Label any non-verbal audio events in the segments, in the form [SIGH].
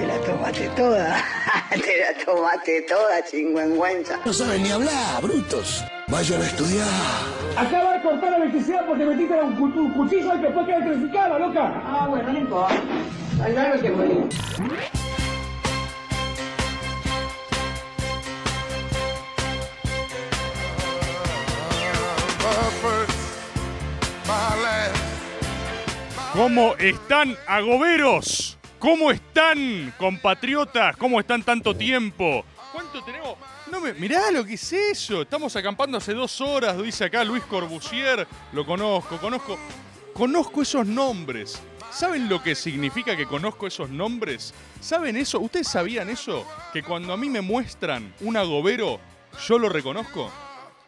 te la tomaste toda. [LAUGHS] te la tomaste toda, chingüengüenza. No saben ni hablar, brutos. Vayan a estudiar. Acaba de cortar la electricidad porque metiste un, cu- un cuchillo y después queda electrificada, loca. Ah, bueno, no importa. Hay algo que morir. ¿Cómo están agoberos? ¿Cómo están compatriotas? ¿Cómo están tanto tiempo? ¿Cuánto tenemos? Me, mirá lo que es eso. Estamos acampando hace dos horas, dice acá Luis Corbusier. Lo conozco, conozco. Conozco esos nombres. ¿Saben lo que significa que conozco esos nombres? ¿Saben eso? ¿Ustedes sabían eso? Que cuando a mí me muestran un agobero, yo lo reconozco.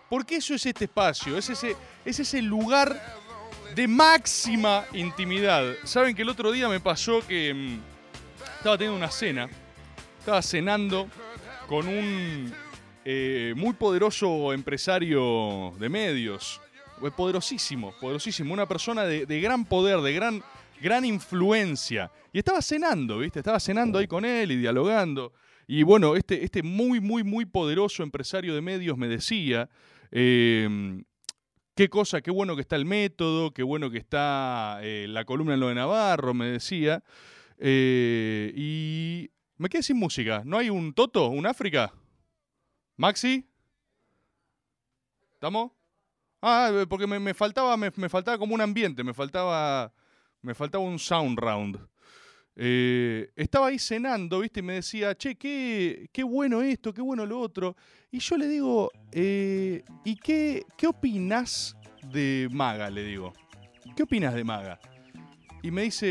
Porque eso es este espacio, es ese, es ese lugar de máxima intimidad. Saben que el otro día me pasó que mm, estaba teniendo una cena, estaba cenando con un eh, muy poderoso empresario de medios, eh, poderosísimo, poderosísimo, una persona de, gran poder, de gran, gran influencia. Y estaba cenando, ¿viste? Estaba cenando ahí con él y dialogando. Y bueno, este, este muy, muy, muy poderoso empresario de medios me decía, eh, qué cosa, qué bueno que está el método, qué bueno que está eh, la columna en lo de Navarro, me decía. Eh, y me quedé sin música. ¿No hay un Toto, un África? ¿Maxi? ¿Estamos? Ah, eh, porque me, me faltaba, me, me faltaba como un ambiente, me faltaba, me faltaba un sound round. Eh, estaba ahí cenando, ¿viste? Y me decía, che, qué, qué bueno esto, qué bueno lo otro. Y yo le digo, eh, ¿y qué, qué opinás de Maga? Le digo, ¿qué opinas de Maga? Y me dice,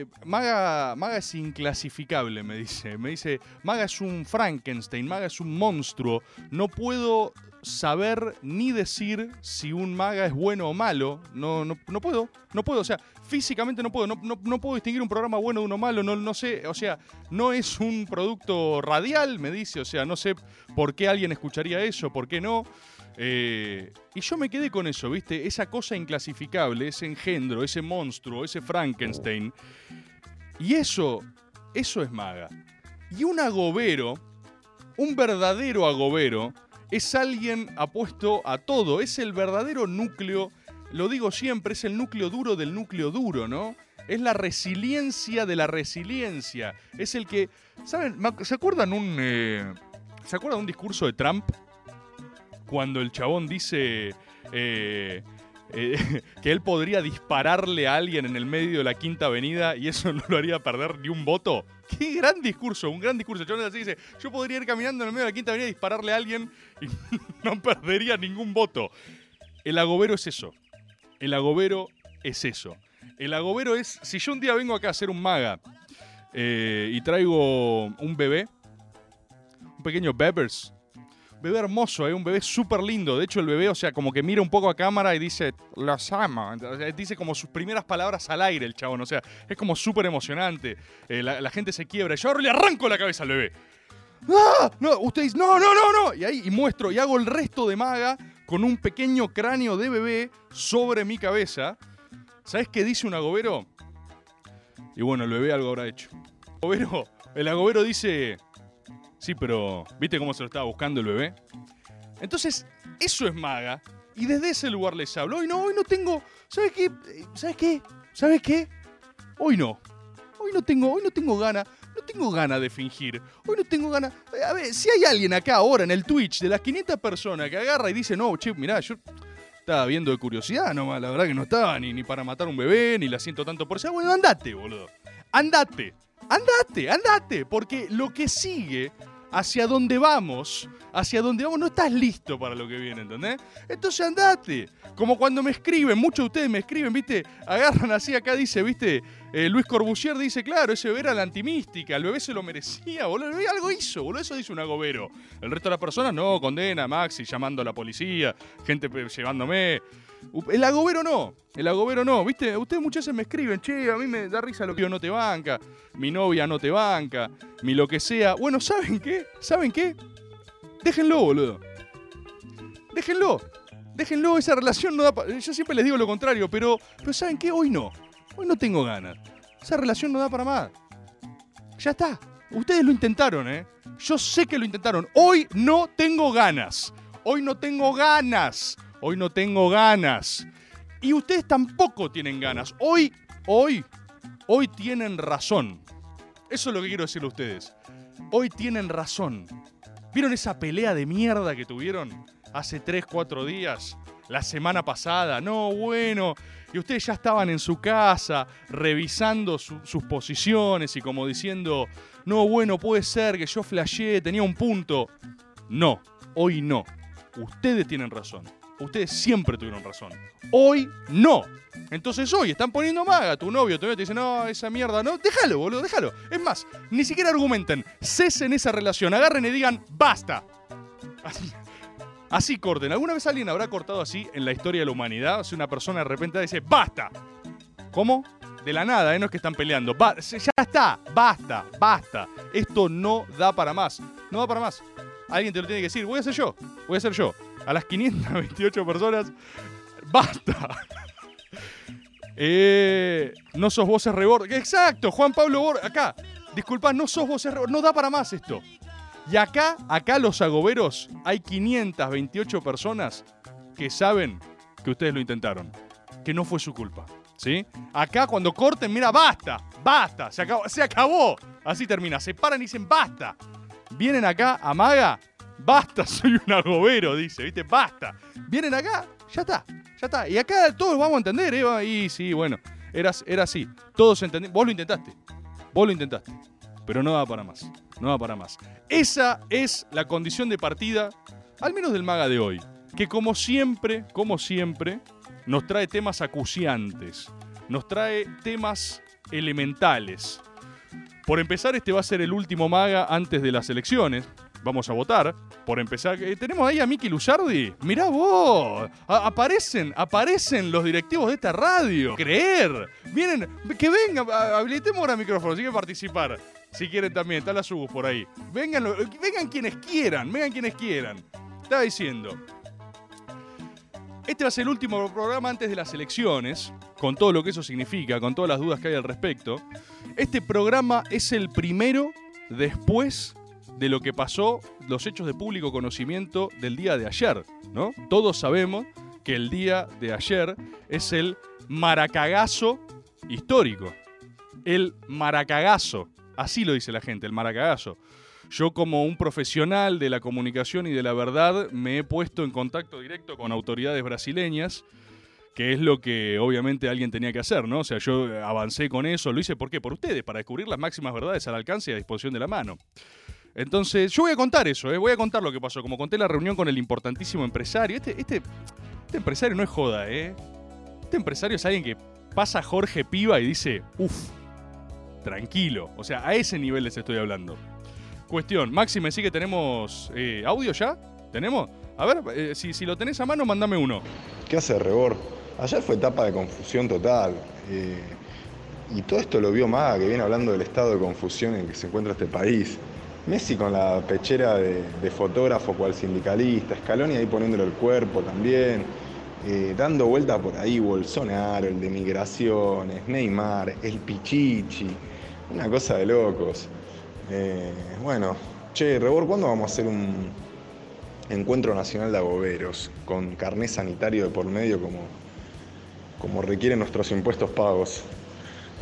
eh, Maga, Maga es inclasificable, me dice. Me dice, Maga es un Frankenstein, Maga es un monstruo. No puedo saber ni decir si un maga es bueno o malo. No, no, no puedo, no puedo. O sea, físicamente no puedo. No, no- puedo distinguir un programa bueno de uno malo. No, no sé, o sea, no es un producto radial, me dice. O sea, no sé por qué alguien escucharía eso, por qué no. Eh, y yo me quedé con eso, ¿viste? Esa cosa inclasificable, ese engendro, ese monstruo, ese Frankenstein. Y eso, eso es maga. Y un agobero, un verdadero agobero, es alguien apuesto a todo, es el verdadero núcleo, lo digo siempre, es el núcleo duro del núcleo duro, ¿no? Es la resiliencia de la resiliencia. Es el que, ¿saben? ¿Se acuerdan un, eh, ¿se acuerdan un discurso de Trump? Cuando el chabón dice eh, eh, [LAUGHS] que él podría dispararle a alguien en el medio de la Quinta Avenida y eso [LAUGHS] no lo haría perder ni un voto. Qué gran discurso, un gran discurso. Chabón así dice, yo podría ir caminando en el medio de la Quinta Avenida y dispararle a alguien y [LAUGHS] no perdería ningún voto. El agobero es eso. El agobero es eso. El agobero es, si yo un día vengo acá a hacer un maga eh, y traigo un bebé, un pequeño Bebbers, bebé hermoso, ¿eh? un bebé súper lindo. De hecho, el bebé, o sea, como que mira un poco a cámara y dice, los sea, dice como sus primeras palabras al aire el chabón. O sea, es como súper emocionante. Eh, la, la gente se quiebra. Yo ahora le arranco la cabeza al bebé. ¡Ah! No, usted dice, no, no, no, no. Y ahí y muestro y hago el resto de maga con un pequeño cráneo de bebé sobre mi cabeza. ¿Sabes qué dice un agobero? Y bueno, el bebé algo habrá hecho. Agobero, el agobero dice, sí, pero ¿viste cómo se lo estaba buscando el bebé? Entonces, eso es maga. Y desde ese lugar les hablo. Hoy no, hoy no tengo. ¿Sabes qué? Eh, ¿Sabes qué? ¿Sabes qué? Hoy no. Hoy no tengo, hoy no tengo gana. No tengo gana de fingir. Hoy no tengo gana. Eh, A ver, si hay alguien acá ahora en el Twitch de las 500 personas que agarra y dice, no, che, mirá, yo estaba viendo de curiosidad nomás, la verdad que no estaba ni, ni para matar un bebé, ni la siento tanto por eso. Bueno, andate, boludo. Andate. Andate, andate. Porque lo que sigue, hacia donde vamos, hacia donde vamos, no estás listo para lo que viene, ¿entendés? Entonces andate. Como cuando me escriben, muchos de ustedes me escriben, ¿viste? Agarran así, acá dice, ¿viste? Eh, Luis Corbusier dice, claro, ese bebé era la antimística, el bebé se lo merecía, boludo, el bebé algo hizo, boludo, eso dice un agobero. El resto de las personas, no, condena, Maxi, llamando a la policía, gente llevándome. El agobero no, el agobero no, viste, ustedes muchas veces me escriben, che, a mí me da risa lo que yo no te banca, mi novia no te banca, mi lo que sea. Bueno, ¿saben qué? ¿Saben qué? Déjenlo, boludo. Déjenlo. Déjenlo, esa relación no da para... Yo siempre les digo lo contrario, pero, pero ¿saben qué? Hoy no. Hoy no tengo ganas. Esa relación no da para más. Ya está. Ustedes lo intentaron, ¿eh? Yo sé que lo intentaron. Hoy no tengo ganas. Hoy no tengo ganas. Hoy no tengo ganas. Y ustedes tampoco tienen ganas. Hoy, hoy, hoy tienen razón. Eso es lo que quiero decirle a ustedes. Hoy tienen razón. ¿Vieron esa pelea de mierda que tuvieron hace 3, 4 días? La semana pasada. No, bueno. Y ustedes ya estaban en su casa revisando su- sus posiciones y como diciendo, no, bueno, puede ser que yo flasheé, tenía un punto. No, hoy no. Ustedes tienen razón. Ustedes siempre tuvieron razón. Hoy no. Entonces hoy están poniendo maga. Tu novio, tu novio te dice, no, esa mierda, no. Déjalo, boludo, déjalo. Es más, ni siquiera argumenten. Cesen esa relación. Agarren y digan, basta. Así, así corten. ¿Alguna vez alguien habrá cortado así en la historia de la humanidad? O sea, una persona de repente dice, basta. ¿Cómo? De la nada, ¿eh? no es que están peleando. Ya está, basta, basta. Esto no da para más. No da para más. Alguien te lo tiene que decir. Voy a ser yo. Voy a ser yo. A las 528 personas, basta. Eh, no sos vos es rebord. Exacto, Juan Pablo Bor. Acá. Disculpa, no sos vos es rebord. No da para más esto. Y acá, acá los agoberos, hay 528 personas que saben que ustedes lo intentaron. Que no fue su culpa. ¿Sí? Acá cuando corten, mira, basta, basta, se acabó, se acabó. Así termina, se paran y dicen, basta. Vienen acá, amaga, basta, soy un agobero, dice, ¿viste? Basta. Vienen acá, ya está, ya está. Y acá todos vamos a entender, ¿eh? Y sí, bueno, era, era así. Todos entendimos. Vos lo intentaste, vos lo intentaste. Pero no da para más, no da para más. Esa es la condición de partida, al menos del maga de hoy. Que como siempre, como siempre, nos trae temas acuciantes, nos trae temas elementales. Por empezar, este va a ser el último maga antes de las elecciones. Vamos a votar. Por empezar, eh, tenemos ahí a Miki Luzardi. Mirá vos, aparecen, aparecen los directivos de esta radio. Creer. Vienen, que vengan, habilitemos ahora micrófono, si quieren participar. Si quieren también, está la subus por ahí. Vengan, vengan quienes quieran, vengan quienes quieran. Estaba diciendo, este va a ser el último programa antes de las elecciones, con todo lo que eso significa, con todas las dudas que hay al respecto. Este programa es el primero después de lo que pasó, los hechos de público conocimiento del día de ayer, ¿no? Todos sabemos que el día de ayer es el maracagazo histórico. El maracagazo, así lo dice la gente, el maracagazo. Yo como un profesional de la comunicación y de la verdad me he puesto en contacto directo con autoridades brasileñas, que es lo que obviamente alguien tenía que hacer, ¿no? O sea, yo avancé con eso, lo hice ¿por qué? Por ustedes, para descubrir las máximas verdades al alcance y a disposición de la mano. Entonces, yo voy a contar eso, ¿eh? voy a contar lo que pasó. Como conté la reunión con el importantísimo empresario. Este, este, este empresario no es joda, ¿eh? Este empresario es alguien que pasa Jorge Piva y dice, uff, tranquilo. O sea, a ese nivel les estoy hablando. Cuestión, Maxi, sí que tenemos eh, audio ya. ¿Tenemos? A ver, eh, si, lo tenés a mano, mandame uno. ¿Qué hace Rebor? Ayer fue etapa de confusión total. y todo esto lo vio Maga, que viene hablando del estado de confusión en que se encuentra este país. Messi con la pechera de, de fotógrafo cual sindicalista, Scaloni ahí poniéndole el cuerpo también, eh, dando vuelta por ahí Bolsonaro, el de migraciones, Neymar, el Pichichi, una cosa de locos. Eh, bueno, che, Rebor, ¿cuándo vamos a hacer un encuentro nacional de agoberos con carné sanitario de por medio como, como requieren nuestros impuestos pagos?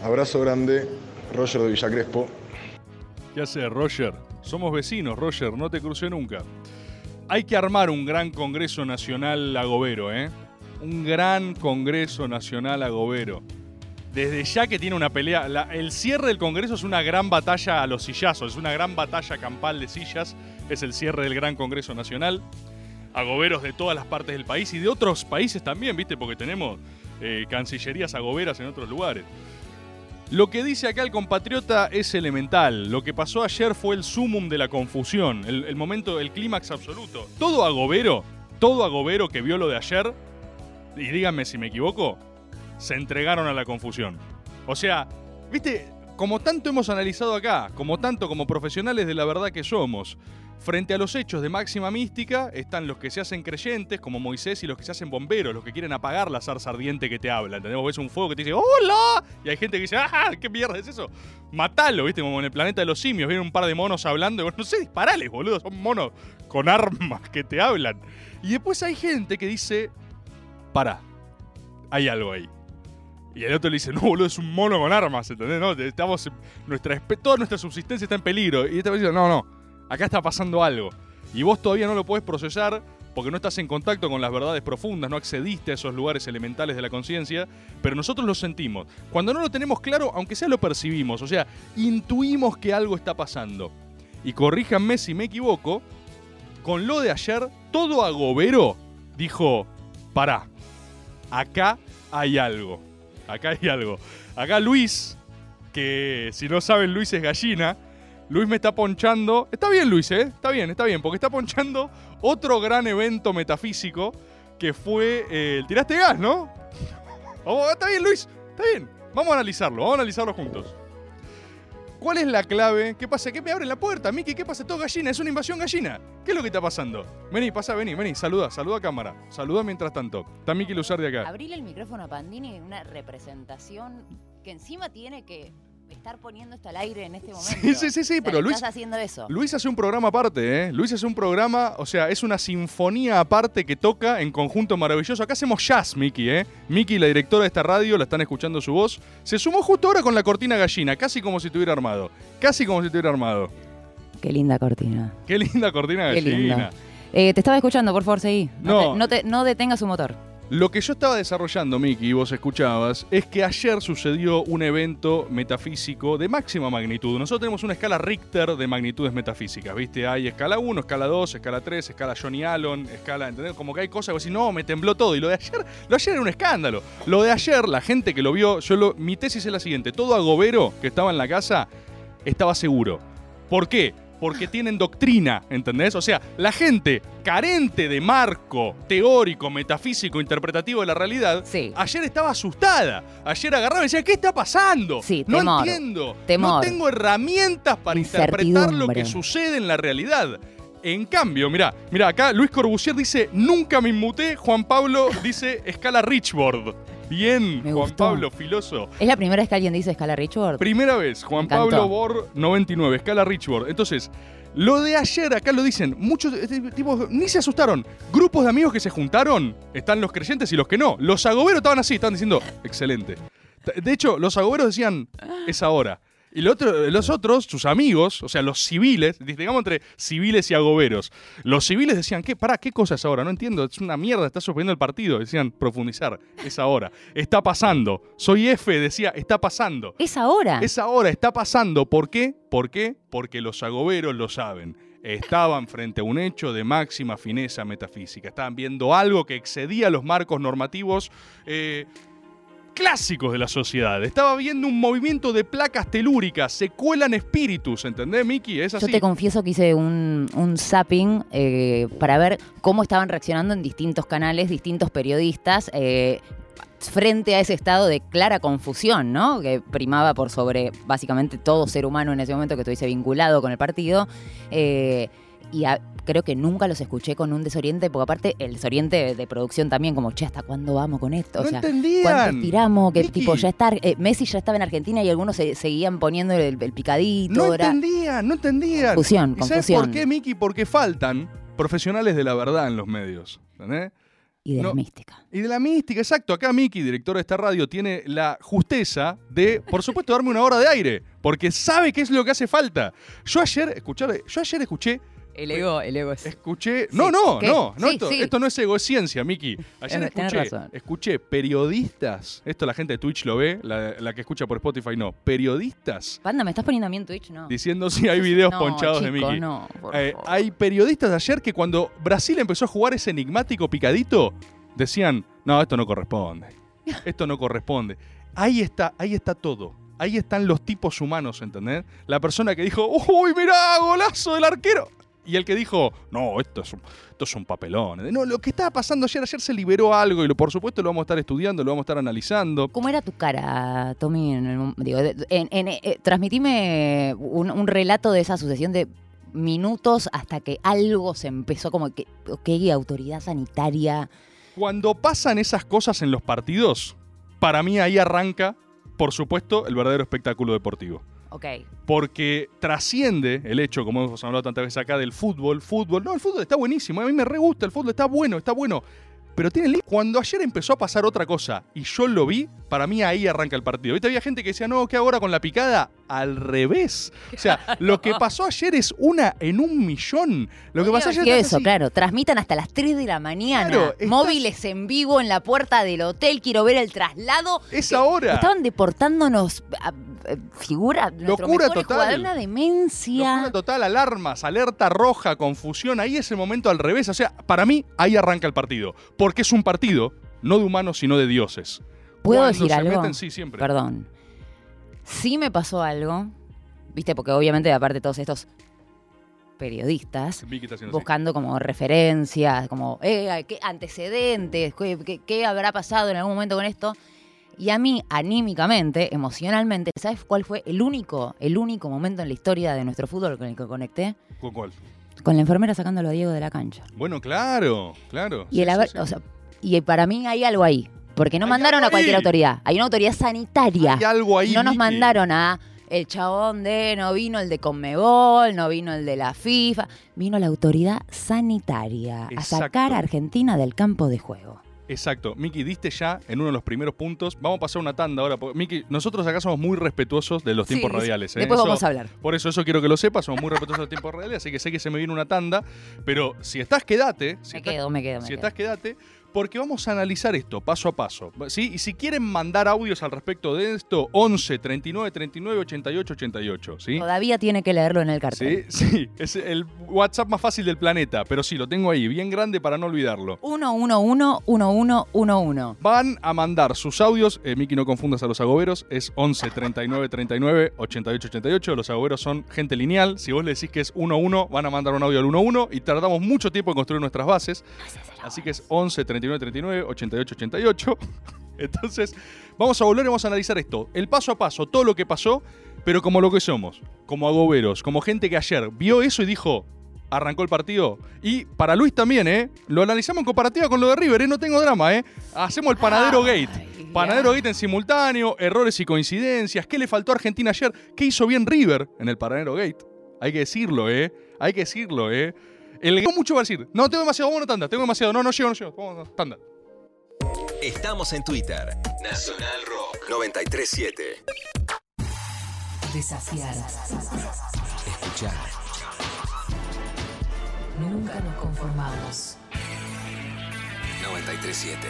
Abrazo grande, Roger de Villacrespo. ¿Qué hace, Roger? Somos vecinos, Roger, no te crucé nunca. Hay que armar un gran Congreso Nacional Agobero, ¿eh? Un gran Congreso Nacional Agobero. Desde ya que tiene una pelea. el cierre del Congreso es una gran batalla a los sillazos, es una gran batalla campal de sillas. Es el cierre del Gran Congreso Nacional. Agoberos de todas las partes del país y de otros países también, ¿viste? Porque tenemos eh, cancillerías agoberas en otros lugares. Lo que dice acá el compatriota es elemental. Lo que pasó ayer fue el sumum de la confusión, el, momento, el clímax absoluto. Todo agobero, todo agobero que vio lo de ayer, y díganme si me equivoco, se entregaron a la confusión. O sea, viste, como tanto hemos analizado acá, como tanto como profesionales de la verdad que somos, frente a los hechos de máxima mística están los que se hacen creyentes, como Moisés, y los que se hacen bomberos, los que quieren apagar la zarza ardiente que te habla. ¿Entendés? Vos ves un fuego que te dice ¡Hola! Y hay gente que dice ¡Ah! ¿Qué mierda es eso? Matalo, ¿viste? Como en el planeta de los simios, vienen un par de monos hablando. Y vos, [LAUGHS] no sé, disparales, boludo. Son monos con armas que te hablan. Y después hay gente que dice Pará, hay algo ahí. Y el otro le dice, no, boludo, es un mono con armas, ¿entendés? No, estamos, nuestra, toda nuestra subsistencia está en peligro. Y este va diciendo, no, no, acá está pasando algo. Y vos todavía no lo podés procesar porque no estás en contacto con las verdades profundas, no accediste a esos lugares elementales de la conciencia, pero nosotros lo sentimos. Cuando no lo tenemos claro, aunque sea lo percibimos, o sea, intuimos que algo está pasando. Y corríjanme si me equivoco, con lo de ayer, todo agobero dijo, pará, acá hay algo. Acá hay algo. Acá Luis, que si no saben, Luis es gallina. Luis me está ponchando. Está bien, Luis, ¿eh? Está bien, está bien, porque está ponchando otro gran evento metafísico que fue eh, el tiraste gas, ¿no? Vamos, está bien, Luis, está bien. Vamos a analizarlo, vamos a analizarlo juntos. ¿Cuál es la clave? ¿Qué pasa? ¿Qué me abren la puerta? Miki, ¿qué pasa? Todo gallina, es una invasión gallina. ¿Qué es lo que está pasando? Vení, pasa, vení, vení, saluda, saluda a cámara. Saluda mientras tanto. Está Miki Luzar de acá. Abrirle el micrófono a Pandini una representación que encima tiene que estar poniendo esto al aire en este momento. Sí, sí, sí, sí, O sea, pero Luis- Estás haciendo eso. Luis hace un programa aparte, ¿eh? Luis hace un programa, o sea, es una sinfonía aparte que toca en conjunto maravilloso. Acá hacemos jazz, Miki, ¿eh? Miki, la directora de esta radio, la están escuchando su voz. Se sumó justo ahora con la cortina gallina, casi como si estuviera armado. Casi como si estuviera armado. Qué linda cortina. Qué linda cortina Qué gallina. linda. Eh, te estaba escuchando, por favor, seguí. No. No, te, no, te- no detengas su motor. Lo que yo estaba desarrollando, Miki, y vos escuchabas, es que ayer sucedió un evento metafísico de máxima magnitud. Nosotros tenemos una escala Richter de magnitudes metafísicas, ¿viste? Hay escala 1, escala 2, escala 3, escala Johnny Allen, escala, ¿entendés? Como que hay cosas que decís, no, me tembló todo. Y lo de ayer, lo de ayer era un escándalo. Lo de ayer, la gente que lo vio, yo lo, mi tesis es la siguiente, todo agobero que estaba en la casa estaba seguro. ¿Por qué? Porque tienen doctrina, ¿entendés? O sea, la gente carente de marco teórico, metafísico, interpretativo de la realidad, ayer estaba asustada. Ayer agarraba y decía, ¿qué está pasando? no temor. entiendo. Temor. No tengo herramientas para interpretar lo que sucede en la realidad. En cambio, mirá, mirá, acá Luis Corbusier dice, nunca me inmuté. Juan Pablo dice, escala Richboard. Bien, Juan gustó. Pablo, filoso. ¿Es la primera vez que alguien dice escala Richard? Primera vez, Juan. Pablo Bor 99, escala Richboard. Entonces, lo de ayer, acá lo dicen, muchos este, tipos ni se asustaron. Grupos de amigos que se juntaron, están los creyentes y los que no. Los agoberos estaban así, estaban diciendo, excelente. De hecho, los agoberos decían, es ahora. Y lo otro- los otros, sus amigos, o sea, los civiles, digamos entre civiles y agoberos, los civiles decían, ¿qué? Pará, ¿qué cosa es ahora? No entiendo, es una mierda, está suspendiendo el partido. Decían, profundizar, es ahora. Está pasando. Soy F, decía, está pasando. Es ahora. Es ahora, está pasando. ¿Por qué? ¿Por qué? Porque los agoberos lo saben. Estaban frente a un hecho de máxima fineza metafísica. Estaban viendo algo que excedía los marcos normativos eh, clásicos de la sociedad. Estaba viendo un movimiento de placas telúricas. Se cuelan espíritus, ¿entendés, Miki? Es así. Yo te confieso que hice un, un zapping eh, para ver cómo estaban reaccionando en distintos canales, distintos periodistas, eh, frente a ese estado de clara confusión, ¿no? Que primaba por sobre básicamente todo ser humano en ese momento que estuviese vinculado con el partido. Eh, y a- creo que nunca los escuché con un desoriente, porque aparte el desoriente de, producción también, como, che, ¿hasta cuándo vamos con esto? No o sea, entendían. ¿cuánto tiramos? Que tipo, ya está, eh, Messi ya estaba en Argentina y algunos se, seguían poniendo el, el picadito. No era- entendían, no entendían. Confusión, ¿Y sabes confusión. por qué, Miki? Porque faltan profesionales de la verdad en los medios. ¿entendés? Y de la mística. Y de la mística, exacto. Acá Miki, director de esta radio, tiene la justeza de, por supuesto, darme una hora de aire. Porque sabe qué es lo que hace falta. Yo ayer, escuchar, yo ayer escuché. El ego, el ego es. Escuché. No, no, ¿Qué? no. no Sí, esto, sí. esto no es ego, es ciencia, Miki. Ayer Tenés- escuché, razón. escuché periodistas. Esto la gente de Twitch lo ve, la, la que escucha por Spotify no. Periodistas Panda, ¿me estás poniendo a mí en Twitch? No. diciendo si hay videos No, ponchados de Miki. no, por Eh, favor. hay periodistas de ayer que cuando Brasil empezó a jugar ese enigmático picadito, decían, no, esto no corresponde. Esto no corresponde. Ahí está, ahí está todo. ahí están los tipos humanos, ¿entendés? La persona que dijo, uy, mirá, golazo del arquero. Y el que dijo, no, esto es un, esto es un papelón. No, lo que estaba pasando ayer, ayer se liberó algo y lo, por supuesto lo vamos a estar estudiando, lo vamos a estar analizando. ¿Cómo era tu cara, Tommy? En el mom- digo, de- en- en- eh, transmitime un, un relato de esa sucesión de minutos hasta que algo se empezó como que, ok, autoridad sanitaria. Cuando pasan esas cosas en los partidos, para mí ahí arranca, por supuesto, el verdadero espectáculo deportivo. Ok. Porque trasciende el hecho, como hemos hablado tantas veces acá, del fútbol. Fútbol, no, el fútbol está buenísimo. A mí me re gusta el fútbol, está bueno, está bueno. Pero tiene Cuando ayer empezó a pasar otra cosa y yo lo vi, para mí ahí arranca el partido. ¿Viste? Había gente que decía, no, ¿qué ahora con la picada? Al revés. O sea, [LAUGHS] lo que pasó ayer es una en un millón. Lo que pasó ayer eso, así. claro. Transmitan hasta las 3 de la mañana. Claro, estás- Móviles en vivo en la puerta del hotel. Quiero ver el traslado. Es Eh, ahora. Estaban deportándonos figura. Locura total. una demencia. Locura total, alarmas, alerta roja, confusión. Ahí es el momento al revés. O sea, para mí, ahí arranca el partido. Porque es un partido, no de humanos, sino de dioses. ¿Puedo Cuando decir algo? meten, sí, siempre. Perdón. Sí me pasó algo, viste, porque obviamente aparte todos estos periodistas así. buscando como referencias, como eh, qué antecedentes, qué, qué- qué habrá pasado en algún momento con esto. Y a mí, anímicamente, emocionalmente, ¿sabes cuál fue el único, el único momento en la historia de nuestro fútbol con el que conecté? ¿Con cuál? Con la enfermera sacándolo a Diego de la cancha. Bueno, claro, claro. Y el haber, o sea, y para mí hay algo ahí. Porque no Hay mandaron a cualquier ahí. autoridad. Hay una autoridad sanitaria. Hay algo ahí, No nos Vicky. mandaron a el chabón de, no vino el de Conmebol, no vino el de la FIFA, vino la autoridad sanitaria a sacar a Argentina del campo de juego. Exacto. Miki, diste ya en uno de los primeros puntos. Vamos a pasar una tanda ahora. Miki, nosotros acá somos muy respetuosos de los Sí, tiempos radiales. ¿eh? Después Eso- vamos a hablar. Por eso, eso quiero que lo sepas. Somos muy respetuosos de los tiempos radiales. Así que sé que se me viene una tanda. Pero si estás, quédate. Si Me estás- quedo, me quedo, me Si quedo. estás, quédate. Porque vamos a analizar esto paso a paso. ¿sí? Y si quieren mandar audios al respecto de esto, 11 39 39 88 88. ¿sí? Todavía tiene que leerlo en el cartel. Sí, [LAUGHS] sí, es el WhatsApp más fácil del planeta, pero sí, lo tengo ahí, bien grande para no olvidarlo. 111-1111. Van a mandar sus audios, eh, Miki, no confundas a los agoberos, es 11 39 39 88 88. Los agoberos son gente lineal. Si vos le decís que es 11, van a mandar un audio al 11 y tardamos mucho tiempo en construir nuestras bases. Así que es 11 39 39 88 88. Entonces, vamos a volver y vamos a analizar esto. El paso a paso, todo lo que pasó, pero como lo que somos, como agoberos, como gente que ayer vio eso y dijo, arrancó el partido. Y para Luis también, ¿eh? Lo analizamos en comparativa con lo de River, ¿eh? No tengo drama, ¿eh? Hacemos el panadero gate. Panadero gate en simultáneo, errores y coincidencias. ¿Qué le faltó a Argentina ayer? ¿Qué hizo bien River en el panadero gate? Hay que decirlo, ¿eh? Hay que decirlo, ¿eh? El tengo mucho para decir. No, tengo demasiado. Una tanda. Tengo demasiado. No, no llego, no llego. Vamos tanda. Estamos en Twitter. Nacional Rock 937. Desafiar. Escuchar. Nunca nos conformamos. 937.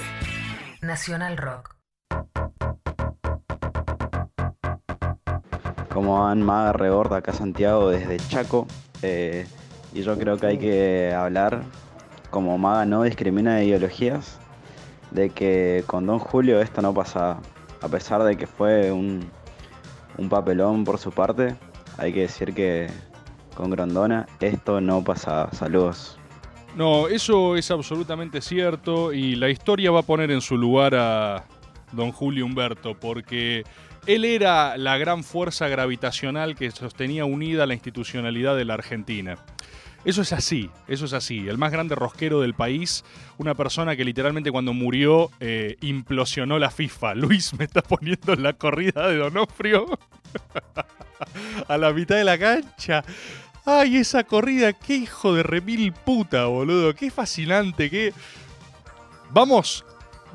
Nacional Rock. Como van Maga Reborda acá Santiago desde Chaco. eh, y yo creo que hay que hablar, como Maga no discrimina de ideologías, de que con Don Julio esto no pasaba. A pesar de que fue un, un papelón por su parte, hay que decir que con Grondona esto no pasaba. Saludos. No, eso es absolutamente cierto y la historia va a poner en su lugar a don Julio Humberto porque él era la gran fuerza gravitacional que sostenía unida la institucionalidad de la Argentina. Eso es así, eso es así. El más grande rosquero del país, una persona que literalmente cuando murió eh, implosionó la FIFA. [LAUGHS] Luis me está poniendo la corrida de Donofrio [LAUGHS] a la mitad de la cancha. Ay, esa corrida, qué hijo de remil puta, boludo. Qué fascinante, qué... Vamos,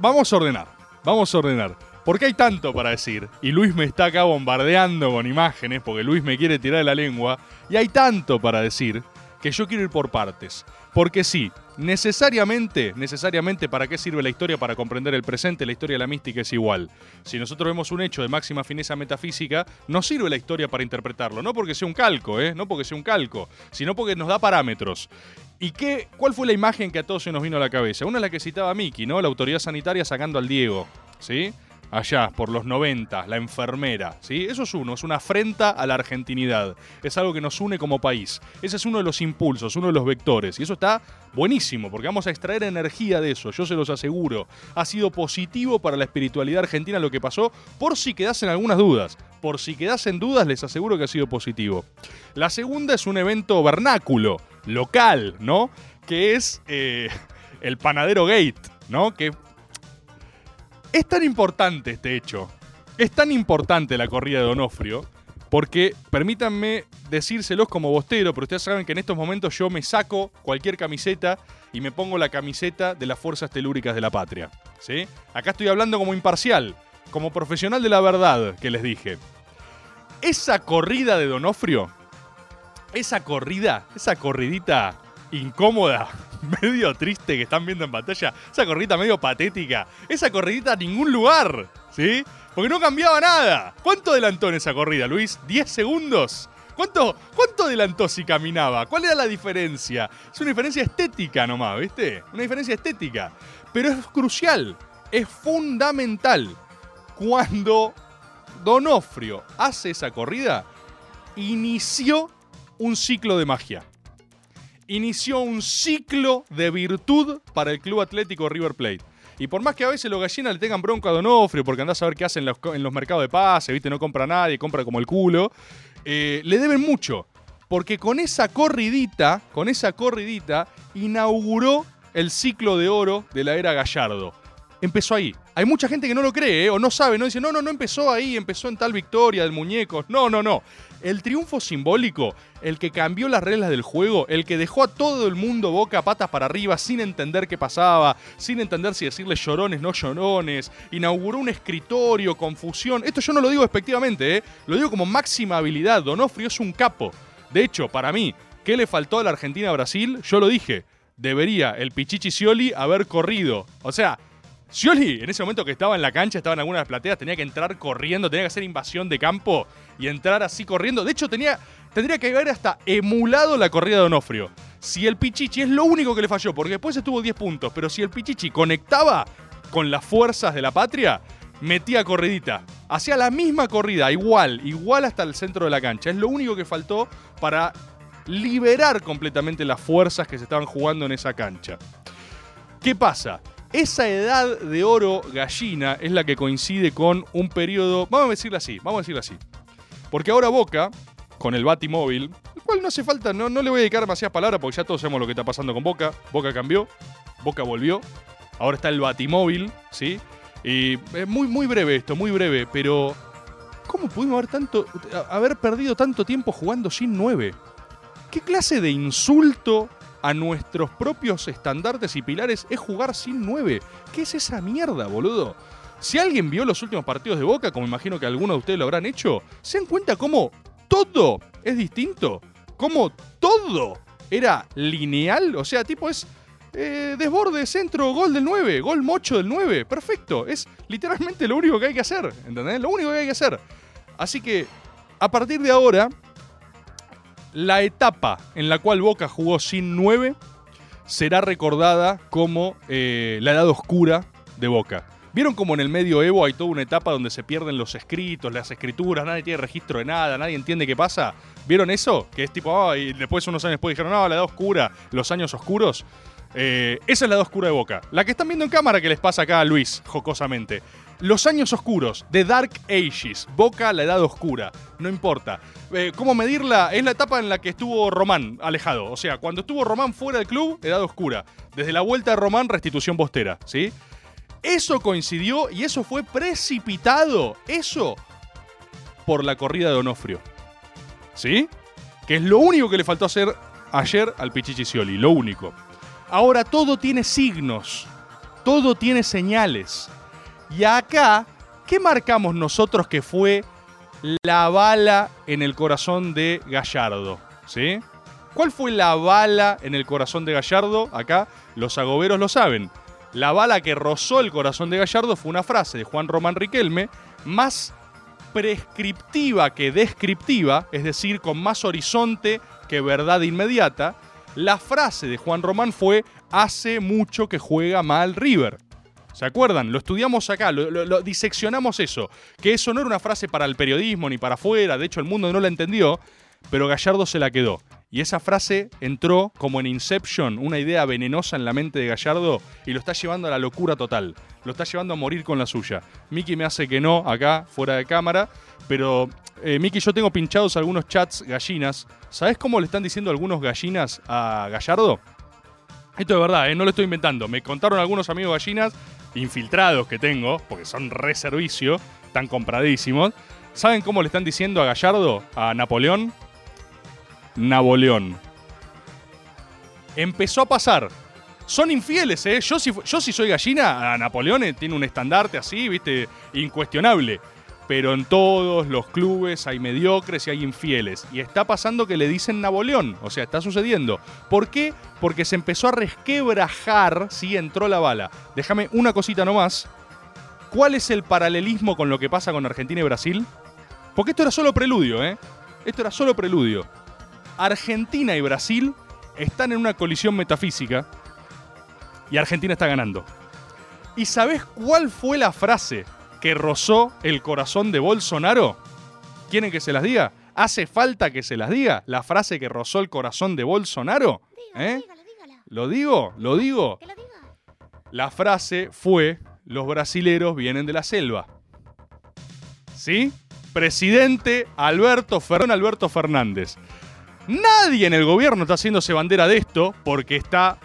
vamos a ordenar, vamos a ordenar. Porque hay tanto para decir. Y Luis me está acá bombardeando con imágenes, porque Luis me quiere tirar de la lengua. Y hay tanto para decir que yo quiero ir por partes. Porque sí, necesariamente, necesariamente, ¿para qué sirve la historia? Para comprender el presente, la historia de la mística es igual. Si nosotros vemos un hecho de máxima fineza metafísica, nos sirve la historia para interpretarlo. No porque sea un calco, ¿eh? No porque sea un calco, sino porque nos da parámetros. ¿Y qué, cuál fue la imagen que a todos se nos vino a la cabeza? Una es la que citaba Miki, ¿no? La autoridad sanitaria sacando al Diego, ¿sí? Allá por los 90, la enfermera, ¿sí? Eso es uno, es una afrenta a la argentinidad. Es algo que nos une como país. Ese es uno de los impulsos, uno de los vectores. Y eso está buenísimo, porque vamos a extraer energía de eso, yo se los aseguro. Ha sido positivo para la espiritualidad argentina lo que pasó, por si quedasen algunas dudas. Por si quedasen dudas, les aseguro que ha sido positivo. La segunda es un evento vernáculo, local, ¿no? Que es eh, el Panadero Gate, ¿no? Que es tan importante este hecho, es tan importante la corrida de Donofrio, porque permítanme decírselos como bostero, pero ustedes saben que en estos momentos yo me saco cualquier camiseta y me pongo la camiseta de las Fuerzas Telúricas de la Patria. ¿sí? Acá estoy hablando como imparcial, como profesional de la verdad que les dije. Esa corrida de Donofrio, esa corrida, esa corridita incómoda, [LAUGHS] medio triste que están viendo en pantalla, esa corridita medio patética, esa corridita a ningún lugar, ¿sí? Porque no cambiaba nada. ¿Cuánto adelantó en esa corrida, Luis? ¿10 segundos? ¿Cuánto, ¿Cuánto adelantó si caminaba? ¿Cuál era la diferencia? Es una diferencia estética nomás, ¿viste? Una diferencia estética. Pero es crucial, es fundamental. Cuando Donofrio hace esa corrida, inició un ciclo de magia inició un ciclo de virtud para el Club Atlético River Plate. Y por más que a veces los gallinas le tengan bronca a Donofrio, porque andás a ver qué hacen en los, mercados de pase, ¿viste? No compra nadie, compra como el culo. eh, le deben mucho. Porque con esa corridita, con esa corridita, inauguró el ciclo de oro de la era Gallardo. Empezó ahí. Hay mucha gente que no lo cree, ¿eh? o no sabe, no dice, no, no, no empezó ahí, empezó en tal victoria del muñeco. No, no, no. El triunfo simbólico, el que cambió las reglas del juego, el que dejó a todo el mundo boca patas para arriba sin entender qué pasaba, sin entender si decirle llorones, no llorones, inauguró un escritorio, confusión. Esto yo no lo digo despectivamente, ¿eh? lo digo como máxima habilidad. Donofrio es un capo. De hecho, para mí, ¿qué le faltó a la Argentina a Brasil? Yo lo dije. Debería el Pichichi Scioli haber corrido. O sea, Scioli, en ese momento que estaba en la cancha, estaba en alguna de las plateas, tenía que entrar corriendo, tenía que hacer invasión de campo y entrar así corriendo. De hecho, tenía, tendría que haber hasta emulado la corrida de Onofrio. Si el Pichichi es lo único que le falló, porque después estuvo 10 puntos, pero si el Pichichi conectaba con las fuerzas de la patria, metía corridita. Hacía la misma corrida, igual, igual hasta el centro de la cancha. Es lo único que faltó para liberar completamente las fuerzas que se estaban jugando en esa cancha. ¿Qué pasa? Esa edad de oro gallina es la que coincide con un periodo, vamos a decirlo así, vamos a decirlo así. Porque ahora Boca, con el Batimóvil, el cual no hace falta, no, no le voy a dedicar demasiadas palabras porque ya todos sabemos lo que está pasando con Boca. Boca cambió, Boca volvió, ahora está el Batimóvil, ¿sí? Y es muy, muy breve esto, muy breve, pero ¿cómo pudimos haber, tanto, haber perdido tanto tiempo jugando sin 9? ¿Qué clase de insulto a nuestros propios estandartes y pilares es jugar sin 9? ¿Qué es esa mierda, boludo? Si alguien vio los últimos partidos de Boca, como imagino que algunos de ustedes lo habrán hecho, ¿se dan cuenta cómo todo es distinto? ¿Cómo todo era lineal? O sea, tipo es eh, desborde, centro, gol del 9, gol mocho del 9. Perfecto. Es literalmente lo único que hay que hacer. ¿Entendés? Lo único que hay que hacer. Así que, a partir de ahora, la etapa en la cual Boca jugó sin 9 será recordada como eh, la edad oscura de Boca. ¿Vieron como en el medio Evo hay toda una etapa donde se pierden los escritos, las escrituras, nadie tiene registro de nada, nadie entiende qué pasa? ¿Vieron eso? Que es tipo, y después unos años después dijeron, no, la edad oscura, los años oscuros. Eh, esa es la edad oscura de Boca. La que están viendo en cámara que les pasa acá a Luis, jocosamente. Los años oscuros, The Dark Ages, Boca, la edad oscura, no importa. Eh, ¿Cómo medirla? Es la etapa en la que estuvo Román alejado. O sea, cuando estuvo Román fuera del club, edad oscura. Desde la vuelta de Román, restitución postera, ¿sí? Eso coincidió y eso fue precipitado. Eso por la corrida de Onofrio. ¿Sí? Que es lo único que le faltó hacer ayer al Pichichi Scioli, lo único. Ahora todo tiene signos, todo tiene señales. Y acá, ¿qué marcamos nosotros que fue la bala en el corazón de Gallardo? ¿Sí? ¿Cuál fue la bala en el corazón de Gallardo? Acá los agoberos lo saben. La bala que rozó el corazón de Gallardo fue una frase de Juan Román Riquelme, más prescriptiva que descriptiva, es decir, con más horizonte que verdad inmediata. La frase de Juan Román fue, hace mucho que juega mal River. ¿Se acuerdan? Lo estudiamos acá, lo, diseccionamos eso. Que eso no era una frase para el periodismo ni para afuera, de hecho el mundo no la entendió, pero Gallardo se la quedó. Y esa frase entró como en Inception, una idea venenosa en la mente de Gallardo y lo está llevando a la locura total. Lo está llevando a morir con la suya. Miki me hace que no acá, fuera de cámara, pero eh, Miki, yo tengo pinchados algunos chats gallinas. ¿Sabes cómo le están diciendo algunos gallinas a Gallardo? Esto es verdad, ¿eh? no lo estoy inventando. Me contaron algunos amigos gallinas infiltrados que tengo, porque son re servicio, están compradísimos. ¿Saben cómo le están diciendo a Gallardo, a Napoleón? Napoleón. Empezó a pasar. Son infieles, ¿eh? Yo si, yo si soy gallina, a Napoleón eh, tiene un estandarte así, ¿viste? Incuestionable. Pero en todos los clubes hay mediocres y hay infieles. Y está pasando que le dicen Napoleón. O sea, está sucediendo. ¿Por qué? Porque se empezó a resquebrajar, sí, entró la bala. Déjame una cosita nomás. ¿Cuál es el paralelismo con lo que pasa con Argentina y Brasil? Porque esto era solo preludio, ¿eh? Esto era solo preludio. Argentina y Brasil están en una colisión metafísica y Argentina está ganando. ¿Y sabés cuál fue la frase que rozó el corazón de Bolsonaro? ¿Quieren que se las diga? ¿Hace falta que se las diga? La frase que rozó el corazón de Bolsonaro. ¿Eh? ¿Lo digo? ¿Lo digo? La frase fue, los brasileros vienen de la selva. ¿Sí? Presidente Alberto, Fer- Alberto Fernández. Nadie en el gobierno está haciéndose bandera de esto porque está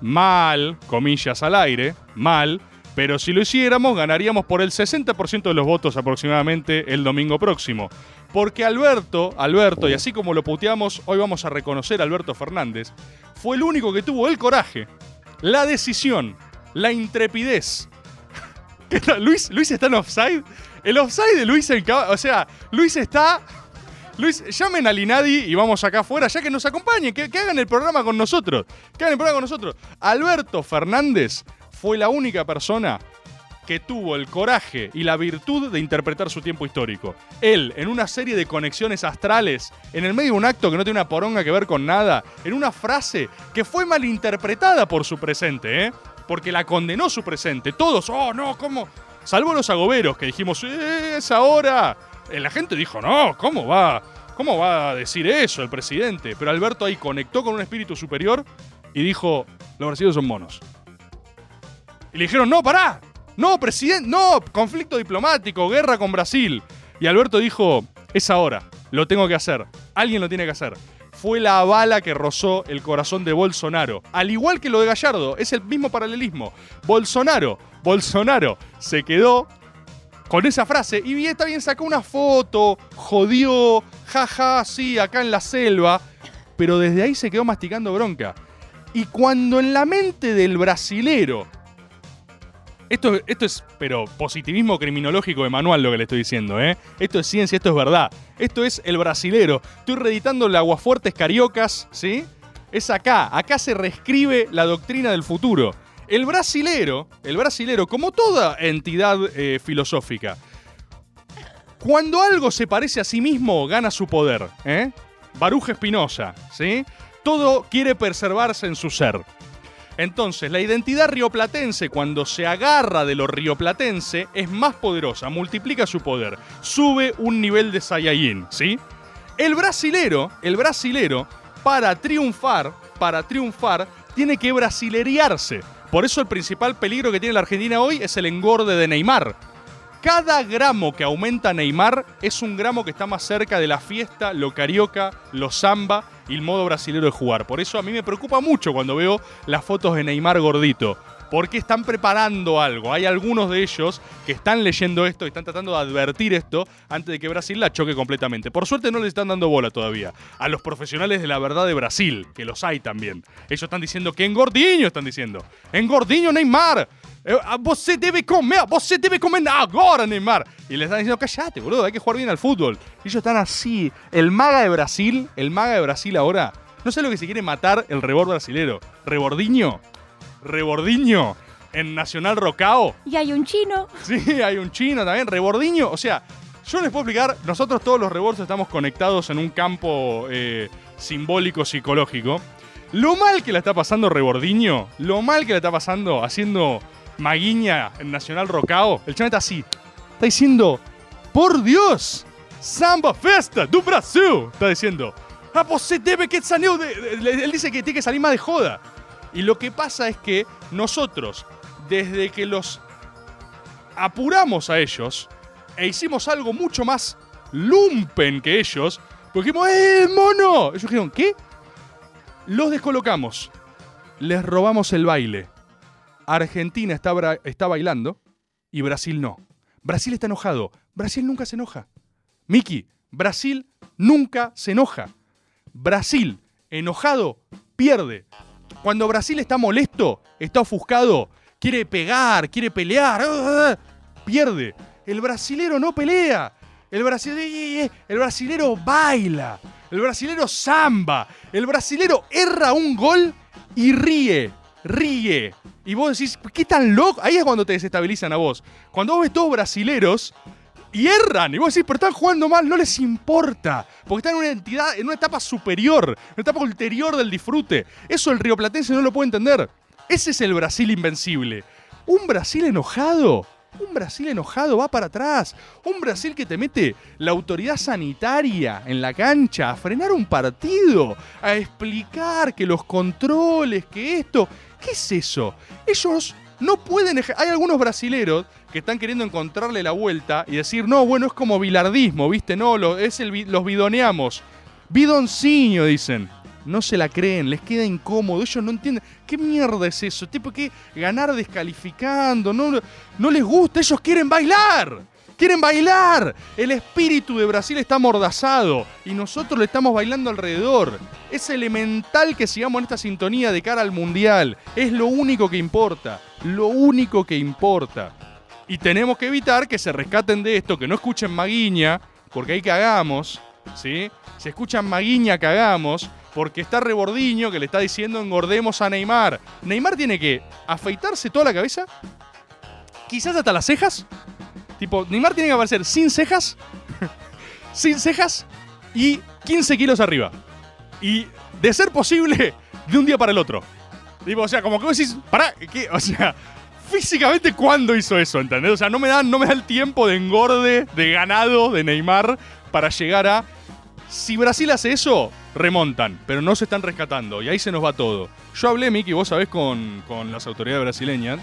mal, comillas al aire, mal, pero si lo hiciéramos ganaríamos por el 60% de los votos aproximadamente el domingo próximo. Porque Alberto, Alberto, y así como lo puteamos, hoy vamos a reconocer a Alberto Fernández, fue el único que tuvo el coraje, la decisión, la intrepidez. [LAUGHS] Luis, Luis está en offside. El offside de Luis en O sea, Luis está. Luis, llamen al Inadi y vamos acá afuera, ya que nos acompañen, que hagan el programa con nosotros. Que hagan el programa con nosotros. Alberto Fernández fue la única persona que tuvo el coraje y la virtud de interpretar su tiempo histórico. Él, en una serie de conexiones astrales, en el medio de un acto que no tiene una poronga que ver con nada, en una frase que fue malinterpretada por su presente, ¿eh? Porque la condenó su presente. Todos, oh no, ¿cómo? Salvo los agoberos que dijimos, "Eh, es ahora. Eh, La gente dijo, no, ¿cómo va? ¿Cómo va a decir eso el presidente? Pero Alberto ahí conectó con un espíritu superior y dijo, los brasileños son monos. Y le dijeron, no, pará. No, presidente, no, conflicto diplomático, guerra con Brasil. Y Alberto dijo, es ahora, lo tengo que hacer. Alguien lo tiene que hacer. Fue la bala que rozó el corazón de Bolsonaro. Al igual que lo de Gallardo, es el mismo paralelismo. Bolsonaro, Bolsonaro se quedó con esa frase y está bien, sacó una foto, jodió, jaja, sí, acá en la selva. Pero desde ahí se quedó masticando bronca. Y cuando en la mente del brasilero esto, esto es, pero positivismo criminológico de manual lo que le estoy diciendo, ¿eh? Esto es ciencia, esto es verdad. Esto es el brasilero. Estoy reeditando el Aguafuertes Cariocas, ¿sí? Es acá. Acá se reescribe la doctrina del futuro. El brasilero, el brasilero, como toda entidad eh, filosófica, cuando algo se parece a sí mismo, gana su poder, ¿eh? Baruja Espinosa, ¿sí? Todo quiere preservarse en su ser. Entonces, la identidad rioplatense, cuando se agarra de lo rioplatense, es más poderosa, multiplica su poder, sube un nivel de Saiyajin, ¿sí? El brasilero, el brasilero, para triunfar, para triunfar, tiene que brasileriarse. Por eso el principal peligro que tiene la Argentina hoy es el engorde de Neymar. Cada gramo que aumenta Neymar es un gramo que está más cerca de la fiesta, lo carioca, lo samba y el modo brasilero de jugar. Por eso a mí me preocupa mucho cuando veo las fotos de Neymar gordito. Porque están preparando algo. Hay algunos de ellos que están leyendo esto y están tratando de advertir esto antes de que Brasil la choque completamente. Por suerte no les están dando bola todavía. A los profesionales de la verdad de Brasil, que los hay también. Ellos están diciendo que engordiño están diciendo. Engordiño Neymar. Eh, ah, Você debe comer, você debe comer ahora, Neymar. Y les están diciendo, cállate, boludo, hay que jugar bien al fútbol. Y ellos están así. El maga de Brasil, el maga de Brasil ahora, no sé lo que se quiere matar el rebord brasilero. ¿Rebordiño? ¿Rebordiño? En Nacional Rocao. Y hay un chino. Sí, hay un chino también, rebordiño. O sea, yo les puedo explicar, nosotros todos los rebordos estamos conectados en un campo eh, simbólico psicológico. Lo mal que la está pasando Rebordiño, lo mal que la está pasando haciendo Maguiña en Nacional Rocao, el chabón está así. Está diciendo, por Dios, Samba Festa do Brasil. Está diciendo, ah, você debe que de- Él dice que tiene que salir más de joda. Y lo que pasa es que nosotros, desde que los apuramos a ellos e hicimos algo mucho más lumpen que ellos, porque dijimos, ¡eh, mono! Ellos dijeron, ¿qué? Los descolocamos. Les robamos el baile. Argentina está, está bailando y Brasil no. Brasil está enojado. Brasil nunca se enoja. Miki, Brasil nunca se enoja. Brasil, enojado, pierde. Cuando Brasil está molesto, está ofuscado, quiere pegar, quiere pelear, ¡ah! pierde. El brasilero no pelea. El brasilero, el brasilero baila. El brasilero samba. El brasilero erra un gol y ríe. Ríe. Y vos decís, ¿qué tan loco? Ahí es cuando te desestabilizan a vos. Cuando vos ves todos brasileros y erran. Y vos decís, pero están jugando mal, no les importa. Porque están en una entidad, en una etapa superior, en una etapa ulterior del disfrute. Eso el rioplatense no lo puede entender. Ese es el Brasil invencible. Un Brasil enojado. Un Brasil enojado va para atrás. Un Brasil que te mete la autoridad sanitaria en la cancha a frenar un partido, a explicar que los controles, que esto. ¿Qué es eso? Ellos no pueden. Hay algunos brasileros que están queriendo encontrarle la vuelta y decir, no, bueno, es como bilardismo, ¿viste? No, es el, los bidoneamos. Bidonciño, dicen. No se la creen, les queda incómodo, ellos no entienden. ¿Qué mierda es eso? Tipo que ganar descalificando, no, no les gusta, ellos quieren bailar. Quieren bailar. El espíritu de Brasil está amordazado y nosotros le estamos bailando alrededor. Es elemental que sigamos en esta sintonía de cara al mundial. Es lo único que importa. Lo único que importa. Y tenemos que evitar que se rescaten de esto, que no escuchen Maguiña, porque ahí cagamos, ¿sí? Si escuchan Maguiña, cagamos, porque está Rebordiño que le está diciendo engordemos a Neymar. Neymar tiene que afeitarse toda la cabeza, quizás hasta las cejas. Tipo, Neymar tiene que aparecer sin cejas, [LAUGHS] sin cejas y 15 kilos arriba. Y de ser posible, de un día para el otro. Tipo, o sea, como que vos decís, pará, ¿qué? O sea, físicamente, ¿cuándo hizo eso? ¿Entendés? O sea, no me, da, no me da el tiempo de engorde, de ganado de Neymar para llegar a. Si Brasil hace eso, remontan, pero no se están rescatando y ahí se nos va todo. Yo hablé, Miki, vos sabés, con, con las autoridades brasileñas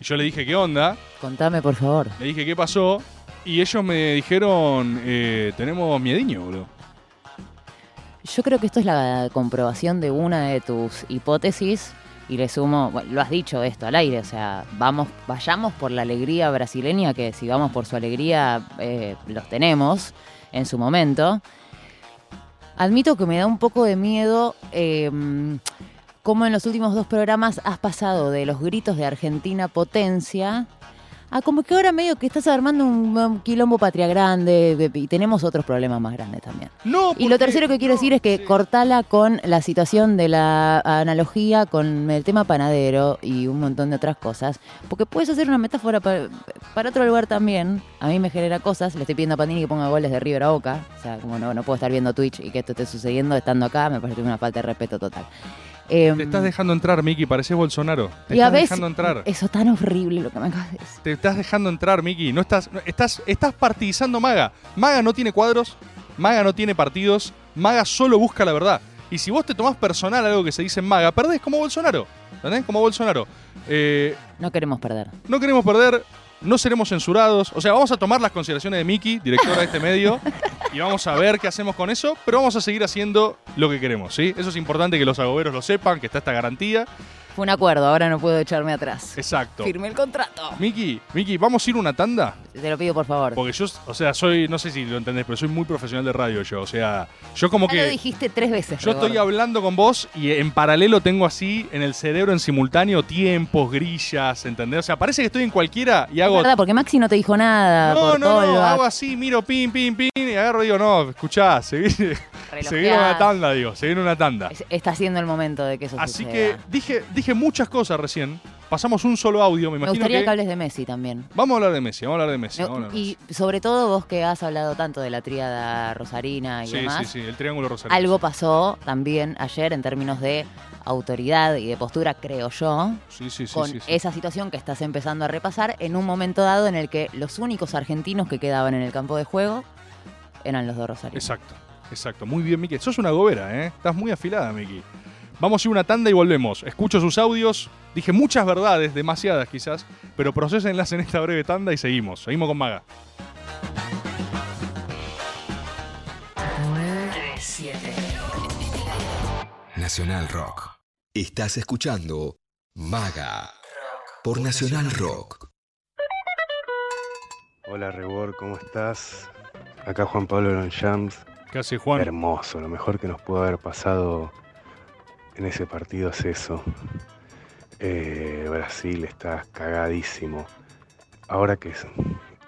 y yo le dije qué onda, Contame, por favor. le dije qué pasó y ellos me dijeron, eh, tenemos miediño, boludo. Yo creo que esto es la comprobación de una de tus hipótesis y le sumo, bueno, lo has dicho esto al aire, o sea, vamos, vayamos por la alegría brasileña, que si vamos por su alegría eh, los tenemos en su momento. Admito que me da un poco de miedo eh, cómo en los últimos dos programas has pasado de los gritos de Argentina potencia a como que ahora medio que estás armando un, quilombo patria grande de- y tenemos otros problemas más grandes también. No, Y lo tercero que quiero decir es que cortala con la situación de la analogía con el tema panadero y un montón de otras cosas, porque puedes hacer una metáfora para, para otro lugar también. A mí me genera cosas, le estoy pidiendo a Panini que ponga goles de River a Boca, o sea, como no, no puedo estar viendo Twitch y que esto esté sucediendo estando acá, me parece una falta de respeto total. Em, Te estás dejando entrar, Miki, pareces Bolsonaro. Te y a estás veces, dejando entrar. eso tan horrible lo que me acabas de decir. Te estás dejando entrar, Miki. No estás, no- estás, estás partidizando Maga. Maga no tiene cuadros, Maga no tiene partidos, Maga solo busca la verdad. Y si vos te tomás personal algo que se dice en Maga, perdés como Bolsonaro. ¿Entendés? Como Bolsonaro. Eh, No queremos perder. no queremos perder, no seremos censurados. O sea, vamos a tomar las consideraciones de Miki, directora de este medio, y vamos a ver qué hacemos con eso, pero vamos a seguir haciendo lo que queremos, ¿sí? Eso es importante que los agoberos lo sepan, que está esta garantía. Fue un acuerdo, ahora no puedo echarme atrás. Exacto. Firmé el contrato. Miki, Miki, ¿vamos a ir una tanda? Te lo pido por favor. Porque yo, o sea, soy, no sé si lo entendés, pero soy muy profesional de radio yo. O sea, yo como Ya lo que. dijiste tres veces. Yo estoy hablando con vos y en paralelo tengo así en el cerebro en simultáneo tiempos, grillas, ¿entendés? O sea, parece que estoy en cualquiera y Es hago. verdad, porque Maxi no te dijo nada. No, por no, no, hago así, miro pin, pin, pin y agarro y digo, no, escuchá, seguí, seguí una tanda, digo, seguí una tanda. Es- Está siendo el momento de que eso Así suceda. que dije, dije muchas cosas recién pasamos un solo audio, me Me imagino gustaría que... que hables de Messi también. Vamos a hablar de Messi, vamos a hablar de Messi. Me- vamos a hablar de y sobre todo vos que has hablado tanto de la tríada rosarina y. Sí, demás, sí, sí, el triángulo rosario. algo pasó también ayer en términos de autoridad y de postura, creo yo, Sí, sí, sí, con esa situación que estás empezando a repasar en un momento dado en el que los únicos argentinos que quedaban en el campo de juego eran los de Rosario. Exacto, exacto. Muy bien, Miki. Sos una gobera, ¿eh? Estás muy afilada, Miki. Vamos a ir a una tanda y volvemos. Escucho sus audios. Dije muchas verdades, demasiadas quizás, pero procesenlas en esta breve tanda y seguimos. Seguimos con Maga. 937. Nacional Rock. Estás escuchando Maga por Nacional Rock. Hola Rebor, ¿cómo estás? Acá Juan Pablo Lonjams. ¿Qué hace Juan? Hermoso, lo mejor que nos pudo haber pasado en ese partido es eso. Eh, Brasil está cagadísimo. Ahora que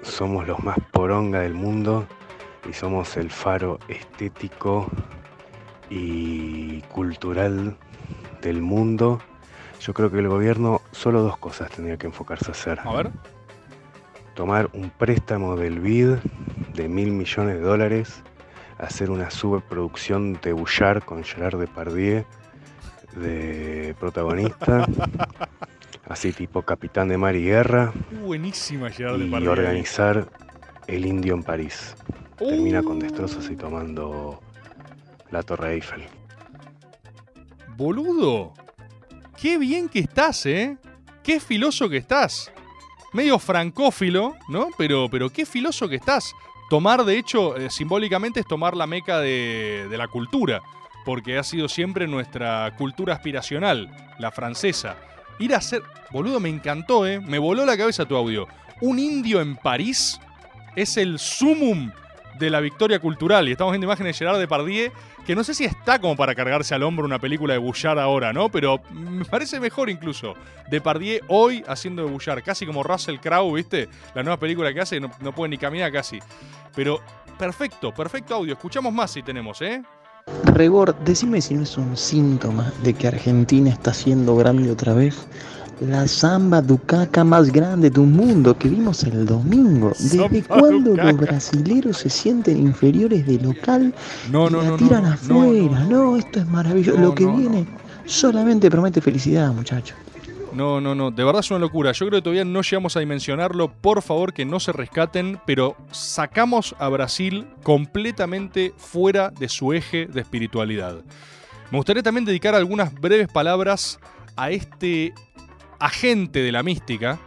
somos los más poronga del mundo y somos el faro estético y cultural del mundo, yo creo que el gobierno solo dos cosas tendría que enfocarse a hacer. A ver. Tomar un préstamo del BID de mil millones de dólares, hacer una superproducción de Bouchard con Gerard Depardieu de protagonista, así tipo Capitán de Mar y Guerra, Buenísima Gerard y organizar El Indio en París. Termina con Uh. destrozos y tomando la Torre Eiffel. Boludo. Qué bien que estás, ¿eh? Qué filoso que estás. Medio francófilo, ¿no? Pero, pero qué filoso que estás. Tomar, de hecho, eh, simbólicamente es tomar la meca de, de la cultura, porque ha sido siempre nuestra cultura aspiracional, la francesa. Ir a hacer... Boludo, me encantó, ¿eh? Me voló la cabeza tu audio. Un indio en París es el sumum de la victoria cultural. Y estamos viendo imágenes de Gerard Depardieu, que no sé si está como para cargarse al hombro una película de Bouchard ahora, ¿no? Pero [LAUGHS] me parece mejor incluso. Depardieu hoy haciendo de Bouchard, casi como Russell Crowe, ¿viste? La nueva película que hace, no, no puede ni caminar casi. Pero perfecto, perfecto audio. Escuchamos más si tenemos, ¿eh? Rebor, decime si no es un síntoma de que Argentina está siendo grande otra vez. La samba ducaca más grande del mundo que vimos el domingo. ¿Desde cuándo los brasileros se sienten inferiores de local No, y no, la no, tiran afuera? No, esto es maravilloso. Lo que viene solamente promete felicidad, muchachos. No, no, no, de verdad es una locura. Yo creo que todavía no llegamos a dimensionarlo. Por favor, que no se rescaten, pero sacamos a Brasil completamente fuera de su eje de espiritualidad. Me gustaría también dedicar algunas breves palabras a este agente de la mística.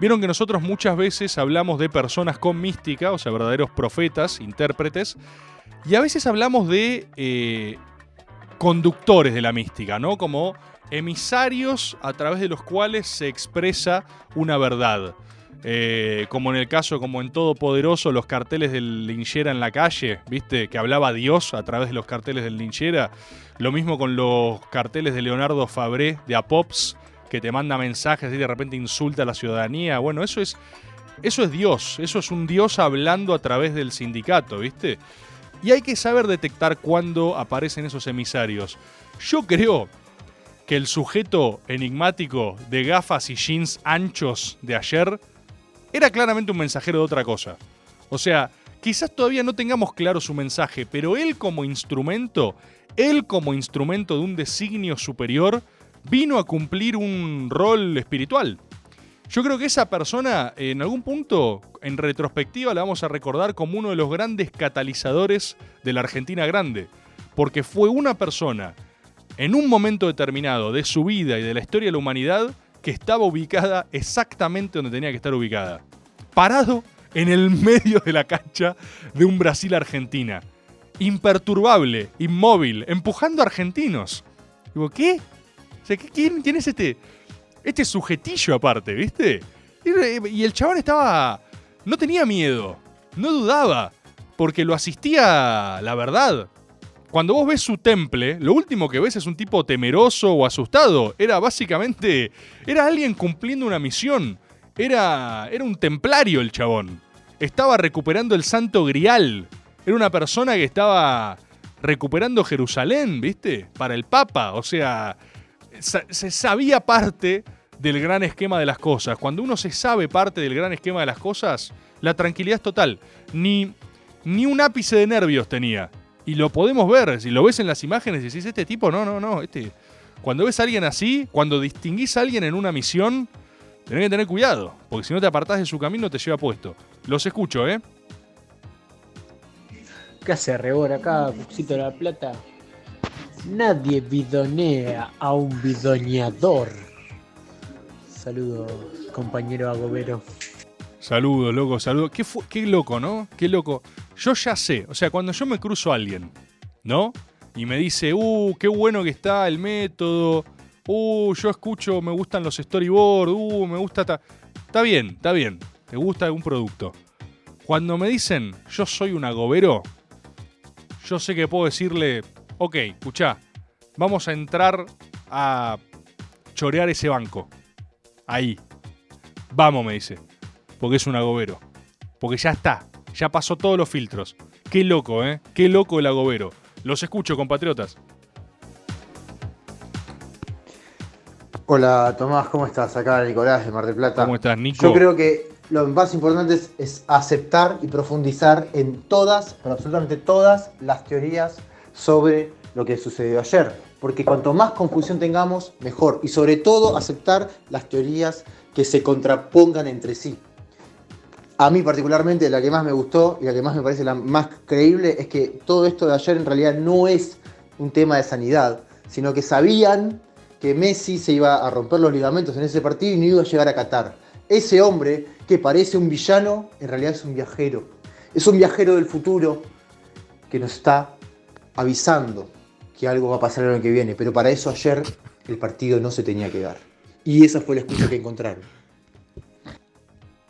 Vieron que nosotros muchas veces hablamos de personas con mística, o sea, verdaderos profetas, intérpretes, y a veces hablamos de eh, conductores de la mística, ¿no? Como emisarios a través de los cuales se expresa una verdad. Eh, como en el caso, como en Todopoderoso, los carteles del linchera en la calle, ¿viste? Que hablaba Dios a través de los carteles del linchera. Lo mismo con los carteles de Leonardo Fabré de Apops, que te manda mensajes y de repente insulta a la ciudadanía. Bueno, eso es, eso es Dios, eso es un Dios hablando a través del sindicato, ¿viste? Y hay que saber detectar cuándo aparecen esos emisarios. Yo creo que el sujeto enigmático de gafas y jeans anchos de ayer era claramente un mensajero de otra cosa. O sea, quizás todavía no tengamos claro su mensaje, pero él como instrumento, él como instrumento de un designio superior, vino a cumplir un rol espiritual. Yo creo que esa persona, en algún punto, en retrospectiva, la vamos a recordar como uno de los grandes catalizadores de la Argentina grande. Porque fue una persona, en un momento determinado de su vida y de la historia de la humanidad, que estaba ubicada exactamente donde tenía que estar ubicada. Parado en el [LAUGHS] medio de la cancha de un Brasil-Argentina. Imperturbable, inmóvil, empujando a argentinos. Digo, ¿qué? O sea, ¿qué- ¿quién, quién es este? Este sujetillo aparte, ¿viste? Y, y el chabón estaba... No tenía miedo, no dudaba, porque lo asistía la verdad. Cuando vos ves su temple, lo último que ves es un tipo temeroso o asustado. Era básicamente... Era alguien cumpliendo una misión. Era, era un templario el chabón. Estaba recuperando el santo grial. Era una persona que estaba recuperando Jerusalén, ¿viste? Para el Papa. O sea, se sabía parte del gran esquema de las cosas. Cuando uno se sabe parte del gran esquema de las cosas, la tranquilidad es total. Ni, ni un ápice de nervios tenía. Y lo podemos ver, si lo ves en las imágenes y decís, este tipo, no, no, no, este... Cuando ves a alguien así, cuando distinguís a alguien en una misión, tenés que tener cuidado, porque si no te apartás de su camino te lleva puesto. Los escucho, ¿eh? ¿Qué hace Rebor acá, Cuxito de la Plata? Nadie bidonea a un bidoneador. Saludos, compañero Agobero. Saludos, loco, saludos. Qué, qué loco, ¿no? Qué loco. Yo ya sé, o sea, cuando yo me cruzo a alguien, ¿no? Y me dice, uh, qué bueno que está el método, uh, yo escucho, me gustan los storyboards, uh, me gusta... ta-". Está bien, está bien, te gusta algún producto. Cuando me dicen, yo soy un agobero, yo sé que puedo decirle, ok, escuchá, vamos a entrar a chorear ese banco. Ahí. Vamos, me dice. Porque es un agobero. Porque ya está. Ya pasó todos los filtros. Qué loco, ¿eh? Qué loco el agobero. Los escucho, compatriotas. Hola Tomás, ¿cómo estás? Acá Nicolás de Mar del Plata. ¿Cómo estás, Nico? Yo creo que lo más importante es, es aceptar y profundizar en todas, pero absolutamente todas las teorías sobre lo que sucedió ayer. Porque cuanto más confusión tengamos, mejor. Y sobre todo aceptar las teorías que se contrapongan entre sí. A mí particularmente la que más me gustó y la que más me parece la más creíble es que todo esto de ayer en realidad no es un tema de sanidad, sino que sabían que Messi se iba a romper los ligamentos en ese partido y no iba a llegar a Qatar. Ese hombre que parece un villano, en realidad es un viajero. Es un viajero del futuro que nos está avisando que algo va a pasar el año que viene. Pero para eso ayer el partido no se tenía que dar. Y esa fue la excusa que encontraron.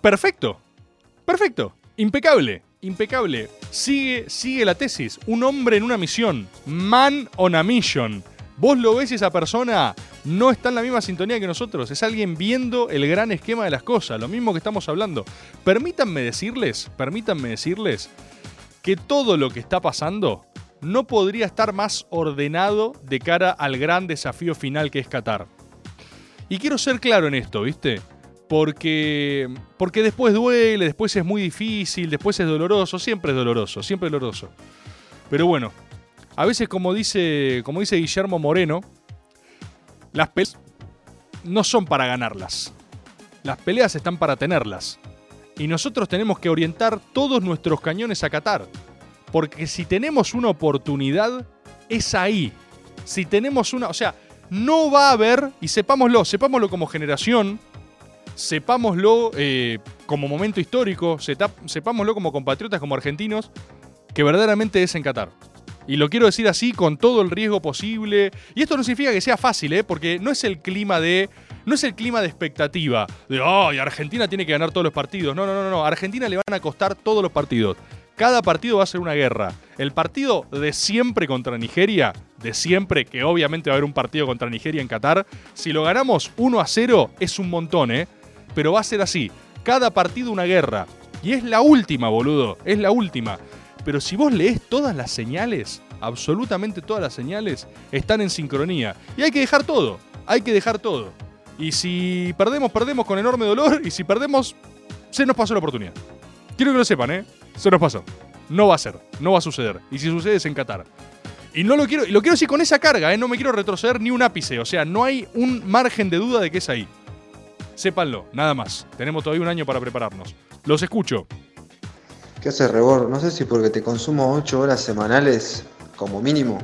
Perfecto. Perfecto. Impecable. Impecable. Sigue, sigue la tesis. Un hombre en una misión. Man on a mission. Vos lo ves y esa persona no está en la misma sintonía que nosotros. Es alguien viendo el gran esquema de las cosas. Lo mismo que estamos hablando. Permítanme decirles, permítanme decirles que todo lo que está pasando no podría estar más ordenado de cara al gran desafío final que es Qatar. Y quiero ser claro en esto, ¿viste? Porque, porque después duele, después es muy difícil, después es doloroso, siempre es doloroso, siempre es doloroso. Pero bueno, a veces como dice, como dice Guillermo Moreno, las peleas no son para ganarlas. Las peleas están para tenerlas. Y nosotros tenemos que orientar todos nuestros cañones a Qatar. Porque si tenemos una oportunidad, es ahí. Si tenemos una... O sea, no va a haber, y sepámoslo, sepámoslo como generación, sepámoslo eh, como momento histórico, sepámoslo como compatriotas, como argentinos, que verdaderamente es en Qatar. Y lo quiero decir así, con todo el riesgo posible. Y esto no significa que sea fácil, ¿eh? porque no es el clima de. No es el clima de expectativa. De, ay, Argentina tiene que ganar todos los partidos. No, no, no, no. Argentina le van a costar todos los partidos. Cada partido va a ser una guerra. El partido de siempre contra Nigeria, de siempre, que obviamente va a haber un partido contra Nigeria en Qatar, si lo ganamos 1 a 0, es un montón, ¿eh? Pero va a ser así. Cada partido una guerra. Y es la última, boludo. Es la última. Pero si vos lees todas las señales, absolutamente todas las señales, están en sincronía. Y hay que dejar todo. Hay que dejar todo. Y si perdemos, perdemos con enorme dolor. Y si perdemos, se nos pasó la oportunidad. Quiero que lo sepan, ¿eh? Se nos pasó. No va a ser. No va a suceder. Y si sucede es en Qatar. Y no lo quiero, y lo quiero decir con esa carga, ¿eh? No me quiero retroceder ni un ápice. O sea, no hay un margen de duda de que es ahí. Sépanlo, nada más. Tenemos todavía un año para prepararnos. Los escucho. ¿Qué haces, Rebor? No sé si porque te consumo 8 horas semanales como mínimo,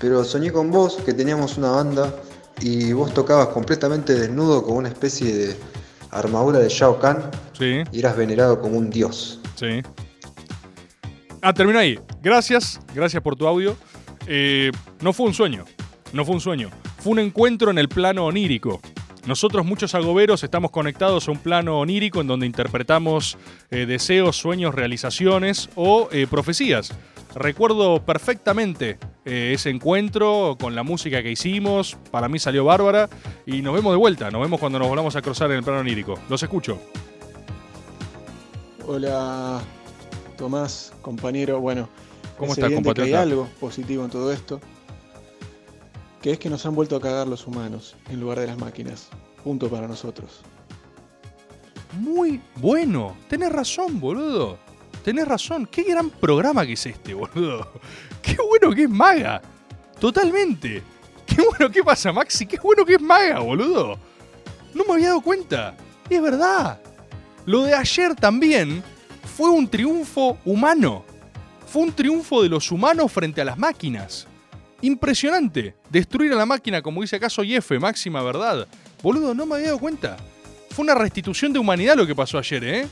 pero soñé con vos que teníamos una banda y vos tocabas completamente desnudo con una especie de armadura de Shao Kahn Sí. y eras venerado como un dios. Sí. Ah, termino ahí. Gracias, gracias por tu audio. Eh, no fue un sueño, no fue un sueño. Fue un encuentro en el plano onírico. Nosotros, muchos agoberos, estamos conectados a un plano onírico en donde interpretamos eh, deseos, sueños, realizaciones o eh, profecías. Recuerdo perfectamente eh, ese encuentro con la música que hicimos. Para mí salió bárbara. Y nos vemos de vuelta. Nos vemos cuando nos volvamos a cruzar en el plano onírico. Los escucho. Hola, Tomás, compañero. Bueno, ¿Cómo es estás, que hay algo positivo en todo esto, que es que nos han vuelto a cagar los humanos en lugar de las máquinas. punto para nosotros. Muy bueno. Tenés razón, boludo. Tenés razón. Qué gran programa que es este, boludo. [LAUGHS] Qué bueno que es Maga. Totalmente. Qué bueno que pasa, Maxi. Qué bueno que es Maga, boludo. No me había dado cuenta. Es verdad. Lo de ayer también fue un triunfo humano. Fue un triunfo de los humanos frente a las máquinas. Impresionante. Destruir a la máquina, como dice acaso F, máxima verdad. Boludo, no me había dado cuenta. Fue una restitución de humanidad lo que pasó ayer, ¿eh?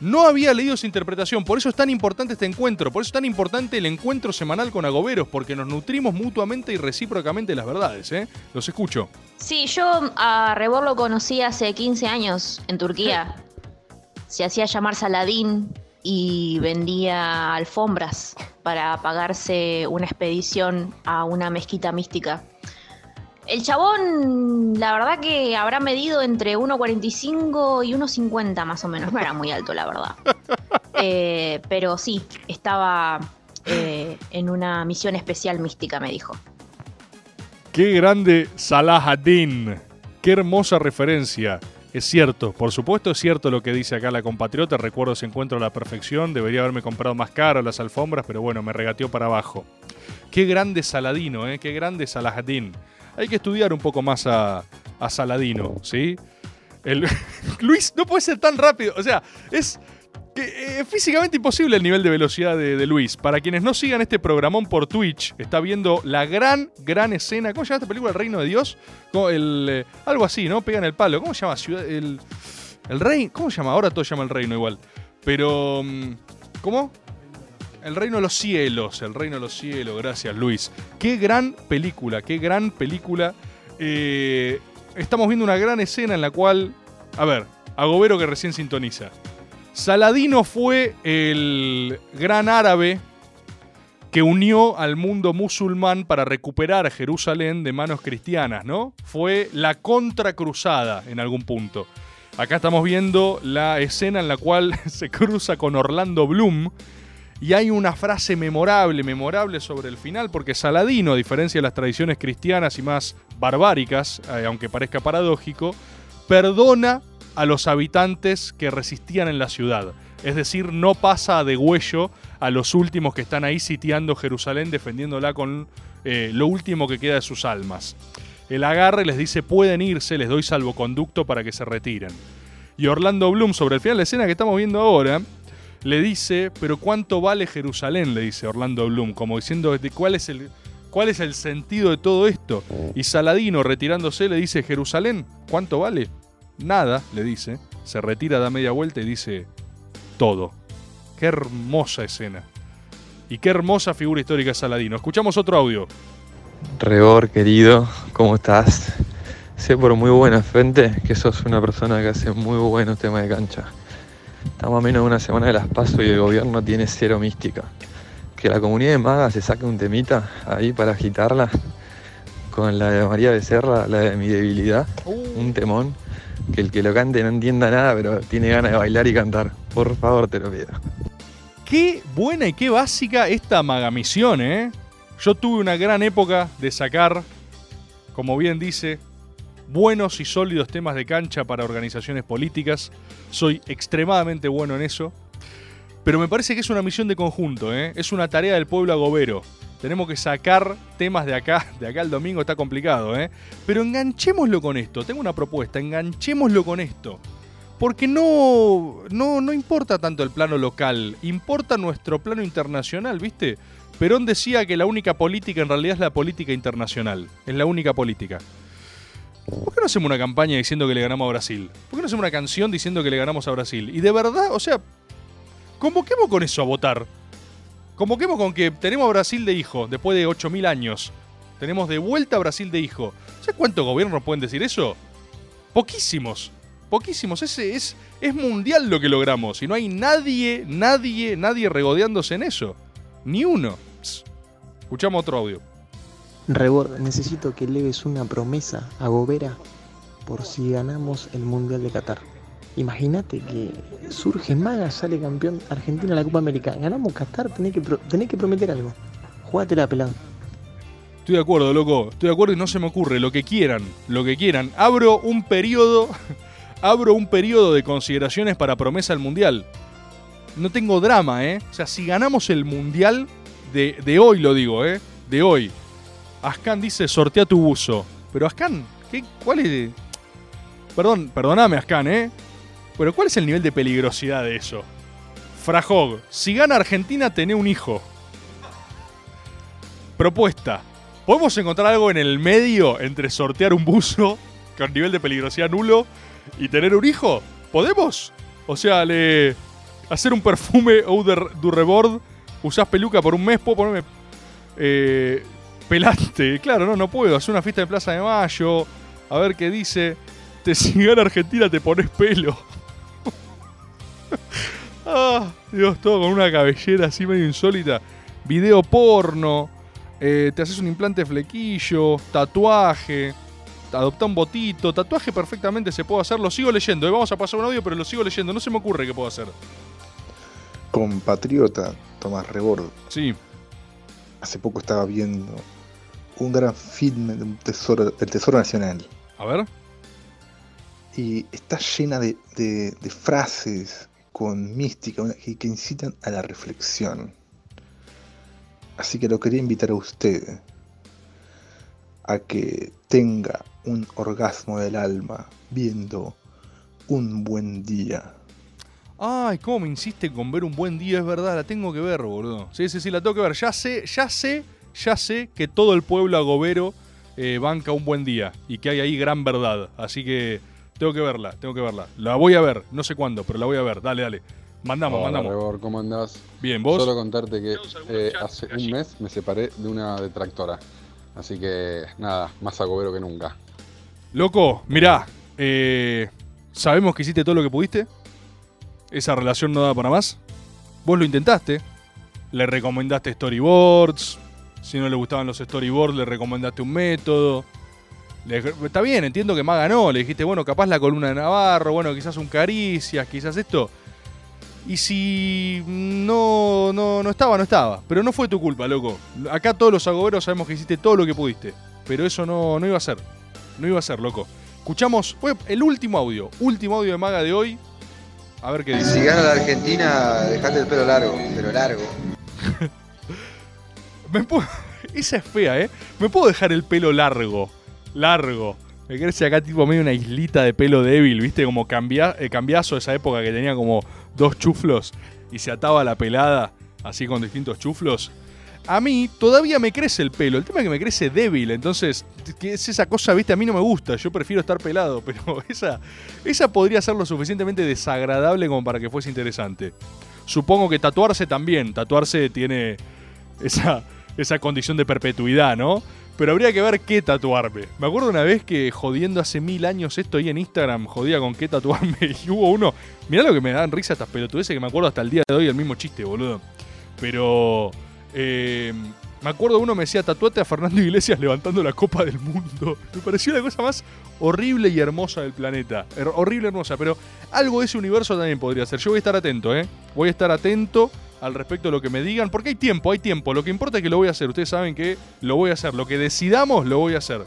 No había leído esa interpretación, por eso es tan importante este encuentro, por eso es tan importante el encuentro semanal con agoberos, porque nos nutrimos mutuamente y recíprocamente las verdades, ¿eh? Los escucho. Sí, yo a Rebor lo conocí hace 15 años en Turquía. Se hacía llamar Saladín y vendía alfombras para pagarse una expedición a una mezquita mística. El chabón, la verdad que habrá medido entre 1,45 y 1,50 más o menos. No era muy alto, la verdad. [LAUGHS] Eh, pero sí, estaba eh, en una misión especial mística, me dijo. Qué grande Salah ad-Din. Qué hermosa referencia. Es cierto, por supuesto es cierto lo que dice acá la compatriota. Recuerdo ese encuentro a la perfección. Debería haberme comprado más caro las alfombras, pero bueno, me regateó para abajo. Qué grande Saladino, ¿eh? Qué grande Salah ad-Din. Hay que estudiar un poco más a, a Saladino, ¿sí? El, [LAUGHS] Luis no puede ser tan rápido. O sea, es que, eh, físicamente imposible el nivel de velocidad de, Luis. Para quienes no sigan este programón por Twitch, está viendo la gran, gran escena. ¿Cómo se llama esta película? El Reino de Dios. El, eh, algo así, ¿no? Pegan el palo. ¿Cómo se llama? Ciudad, el, el Rey. ¿Cómo se llama? Ahora todo se llama el Reino igual. Pero. mm, ¿Cómo? El Reino de los Cielos. El Reino de los Cielos. Gracias, Luis. Qué gran película. Qué gran película. Eh, estamos viendo una gran escena en la cual. A ver, Agobero que recién sintoniza. Saladino fue el gran árabe que unió al mundo musulmán para recuperar Jerusalén de manos cristianas, ¿no? Fue la contracruzada en algún punto. Acá estamos viendo la escena en la cual [LAUGHS] se cruza con Orlando Bloom y hay una frase memorable, memorable sobre el final, porque Saladino, a diferencia de las tradiciones cristianas y más barbáricas, eh, aunque parezca paradójico, perdona a los habitantes que resistían en la ciudad. Es decir, no pasa a degüello a los últimos que están ahí sitiando Jerusalén, defendiéndola con eh, lo último que queda de sus almas. El agarre les dice pueden irse, les doy salvoconducto para que se retiren. Y Orlando Bloom, sobre el final de la escena que estamos viendo ahora, le dice, pero ¿cuánto vale Jerusalén? Le dice Orlando Bloom, como diciendo, "¿De ¿cuál es el, cuál es el sentido de todo esto? Y Saladino, retirándose, le dice, Jerusalén, ¿cuánto vale? Nada, le dice. Se retira, da media vuelta y dice, todo. Qué hermosa escena. Y qué hermosa figura histórica es Saladino. Escuchamos otro audio. Rebor, querido, ¿cómo estás? Sé por muy buena fuente que sos una persona que hace muy buenos temas de cancha. Estamos a menos de una semana de las paso y el gobierno tiene cero mística. Que la comunidad de magas se saque un temita ahí para agitarla con la de María Becerra, la de mi debilidad, un temón. Que el que lo cante no entienda nada, pero tiene ganas de bailar y cantar. Por favor, te lo pido. Qué buena y qué básica esta magamisión, ¿eh? Yo tuve una gran época de sacar, como bien dice, buenos y sólidos temas de cancha para organizaciones políticas. Soy extremadamente bueno en eso. Pero me parece que es una misión de conjunto, ¿eh? Es una tarea del pueblo agobero. Tenemos que sacar temas de acá, de acá al domingo está complicado, ¿eh? Pero enganchémoslo con esto. Tengo una propuesta, enganchémoslo con esto. Porque no, no, no importa tanto el plano local, importa nuestro plano internacional, ¿viste? Perón decía que la única política en realidad es la política internacional. Es la única política. ¿Por qué no hacemos una campaña diciendo que le ganamos a Brasil? ¿Por qué no hacemos una canción diciendo que le ganamos a Brasil? Y de verdad, o sea, convoquemos con eso a votar. Convoquemos con que tenemos Brasil de hijo después de 8.000 años. Tenemos de vuelta a Brasil de hijo. ¿Sabes cuántos gobiernos pueden decir eso? Poquísimos. Poquísimos. Ese es, es mundial lo que logramos. Y no hay nadie, nadie, nadie regodeándose en eso. Ni uno. Escuchamos otro audio. Rebord, necesito que leves una promesa a Gobera por si ganamos el Mundial de Qatar. Imagínate que surge Maga, sale campeón Argentina en la Copa América. Ganamos Qatar, tenés que, prometer algo. Jugátela, pelado. Estoy de acuerdo, loco. Estoy de acuerdo y no se me ocurre. Lo que quieran, lo que quieran. Abro un periodo. [LAUGHS] abro un periodo de consideraciones para promesa al mundial. No tengo drama, ¿eh? O sea, si ganamos el mundial de, de hoy, lo digo, ¿eh? De hoy. Ascan dice sortea tu buzo. Pero Ascan, ¿qué, ¿cuál es? Perdón, perdóname, Ascan, ¿eh? Pero ¿cuál es el nivel de peligrosidad de eso? Frajog, si gana Argentina, tené un hijo. Propuesta. ¿Podemos encontrar algo en el medio entre sortear un buzo con nivel de peligrosidad nulo y tener un hijo? ¿Podemos? O sea, le hacer un perfume de du Rebord, usás peluca por un mes, puedo ponerme eh, pelante. Claro, no, no puedo. Hacer una fiesta de Plaza de Mayo, a ver qué dice. Te si gana Argentina te pones pelo. [LAUGHS] ah, Dios, todo con una cabellera así medio insólita. Video porno. eh, te haces un implante flequillo, tatuaje, adopta un botito, tatuaje perfectamente se puede hacer, lo sigo leyendo, eh, vamos a pasar un audio, pero lo sigo leyendo, no se me ocurre qué puedo hacer. Compatriota Tomás Rebord. Sí. Hace poco estaba viendo un gran filme de un tesoro, del Tesoro Nacional. A ver. Y está llena de, de- de frases con mística que, que incitan a la reflexión. Así que lo quería invitar a usted a que tenga un orgasmo del alma viendo un buen día. Ay, cómo me insiste con ver un buen día, es verdad, la tengo que ver, boludo. Sí, sí, sí, la tengo que ver. Ya sé, ya sé, ya sé que todo el pueblo agobero eh, banca un buen día y que hay ahí gran verdad. Así que tengo que verla, tengo que verla. La voy a ver, no sé cuándo, pero la voy a ver. Dale, dale. Mandamos, Hola, mandamos. Rebor, ¿cómo andás? Bien, ¿vos? Solo contarte que eh, hace un mes me separé de una detractora. Así que nada, más agobero que nunca. Loco, mirá, eh, sabemos que hiciste todo lo que pudiste. Esa relación no da para más. Vos lo intentaste. Le recomendaste storyboards. Si no le gustaban los storyboards, le recomendaste un método. Está bien, entiendo que más ganó. Le dijiste, bueno, capaz la columna de Navarro, bueno, quizás un caricias, quizás esto. Y si no, no, no estaba, no estaba. Pero no fue tu culpa, loco. Acá todos los agoberos sabemos que hiciste todo lo que pudiste. Pero eso no, no iba a ser. No iba a ser, loco. Escuchamos fue el último audio. Último audio de Maga de hoy. A ver qué dice. Si gana la Argentina, dejate el pelo largo, pero largo. [LAUGHS] Me puedo- [LAUGHS] Esa es fea, ¿eh? Me puedo dejar el pelo largo. Largo. Me crece acá tipo medio una islita de pelo débil, ¿viste? Como cambia, eh, cambiazo esa época que tenía como dos chuflos y se ataba la pelada así con distintos chuflos. A mí todavía me crece el pelo. El tema es que me crece débil. Entonces, esa cosa, viste, a mí no me gusta. Yo prefiero estar pelado. [LAUGHS] Pero esa, esa podría ser lo suficientemente desagradable como para que fuese interesante. Supongo que tatuarse también. Tatuarse tiene esa, esa condición de perpetuidad, ¿no? Pero habría que ver qué tatuarme. Me acuerdo una vez que jodiendo hace mil años esto ahí en Instagram, jodía con qué tatuarme. [LAUGHS] Y hubo uno. Mirá lo que me dan risa estas pelotudeces que me acuerdo hasta el día de hoy el mismo chiste, boludo. Pero. eh, me acuerdo uno me decía, tatuate a Fernando Iglesias levantando la copa del mundo. [LAUGHS] Me pareció la cosa más horrible y hermosa del planeta. Horrible hermosa, pero algo de ese universo también podría ser. Yo voy a estar atento, ¿eh? Voy a estar atento al respecto de lo que me digan, porque hay tiempo, hay tiempo. Lo que importa es que lo voy a hacer. Ustedes saben que lo voy a hacer. Lo que decidamos, lo voy a hacer.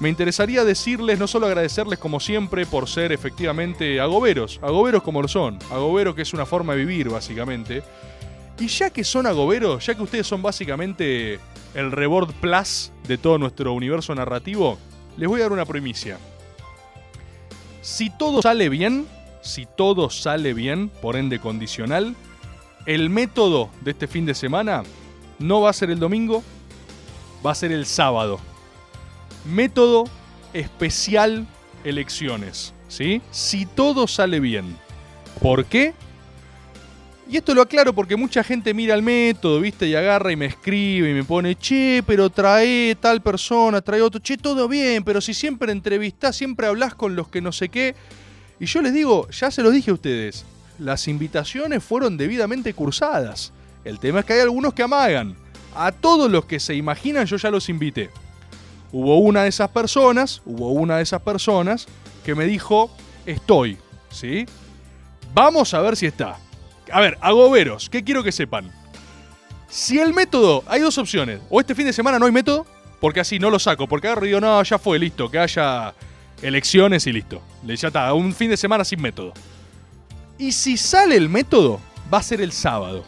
Me interesaría decirles, no solo agradecerles como siempre por ser efectivamente agoberos, agoberos como lo son, agoberos que es una forma de vivir básicamente. Y ya que son agoberos, ya que ustedes son básicamente el Reward Plus de todo nuestro universo narrativo, les voy a dar una primicia. Si todo sale bien, si todo sale bien, por ende condicional, el método de este fin de semana no va a ser el domingo, va a ser el sábado. Método especial elecciones, ¿sí? Si todo sale bien. ¿Por qué? Y esto lo aclaro porque mucha gente mira el método, ¿viste? Y agarra y me escribe y me pone, che, pero trae tal persona, trae otro, che, todo bien, pero si siempre entrevistás, siempre hablas con los que no sé qué. Y yo les digo, ya se los dije a ustedes, las invitaciones fueron debidamente cursadas. El tema es que hay algunos que amagan. A todos los que se imaginan yo ya los invité. Hubo una de esas personas, hubo una de esas personas que me dijo, estoy, ¿sí? Vamos a ver si está. A ver, agoberos, ¿qué quiero que sepan? Si el método, hay dos opciones. O este fin de semana no hay método, porque así no lo saco, porque agarro y digo, no, ya fue, listo, que haya elecciones y listo. Ya está, un fin de semana sin método. Y si sale el método, va a ser el sábado.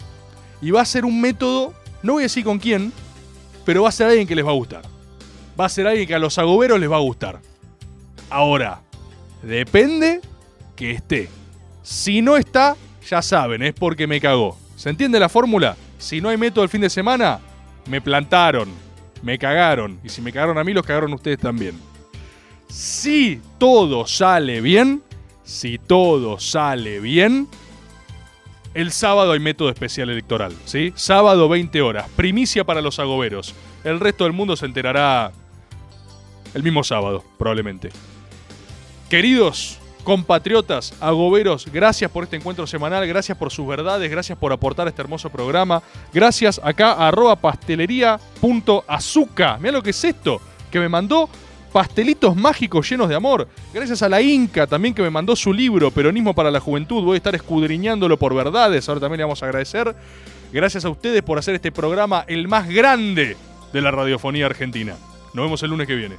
Y va a ser un método, no voy a decir con quién, pero va a ser alguien que les va a gustar. Va a ser alguien que a los agoberos les va a gustar. Ahora, depende que esté. Si no está, ya saben, es porque me cagó. ¿Se entiende la fórmula? Si no hay método el fin de semana, me plantaron, me cagaron. Y si me cagaron a mí, los cagaron ustedes también. Si todo sale bien, si todo sale bien, el sábado hay método especial electoral, ¿sí? Sábado 20 horas, primicia para los agoberos. El resto del mundo se enterará el mismo sábado, probablemente. Queridos compatriotas, agoberos, gracias por este encuentro semanal, gracias por sus verdades, gracias por aportar este hermoso programa. Gracias acá a arroba pastelería.azuca. Mira lo que es esto, que me mandó pastelitos mágicos llenos de amor. Gracias a la Inca también que me mandó su libro, Peronismo para la Juventud. Voy a estar escudriñándolo por verdades, ahora también le vamos a agradecer. Gracias a ustedes por hacer este programa el más grande de la radiofonía argentina. Nos vemos el lunes que viene.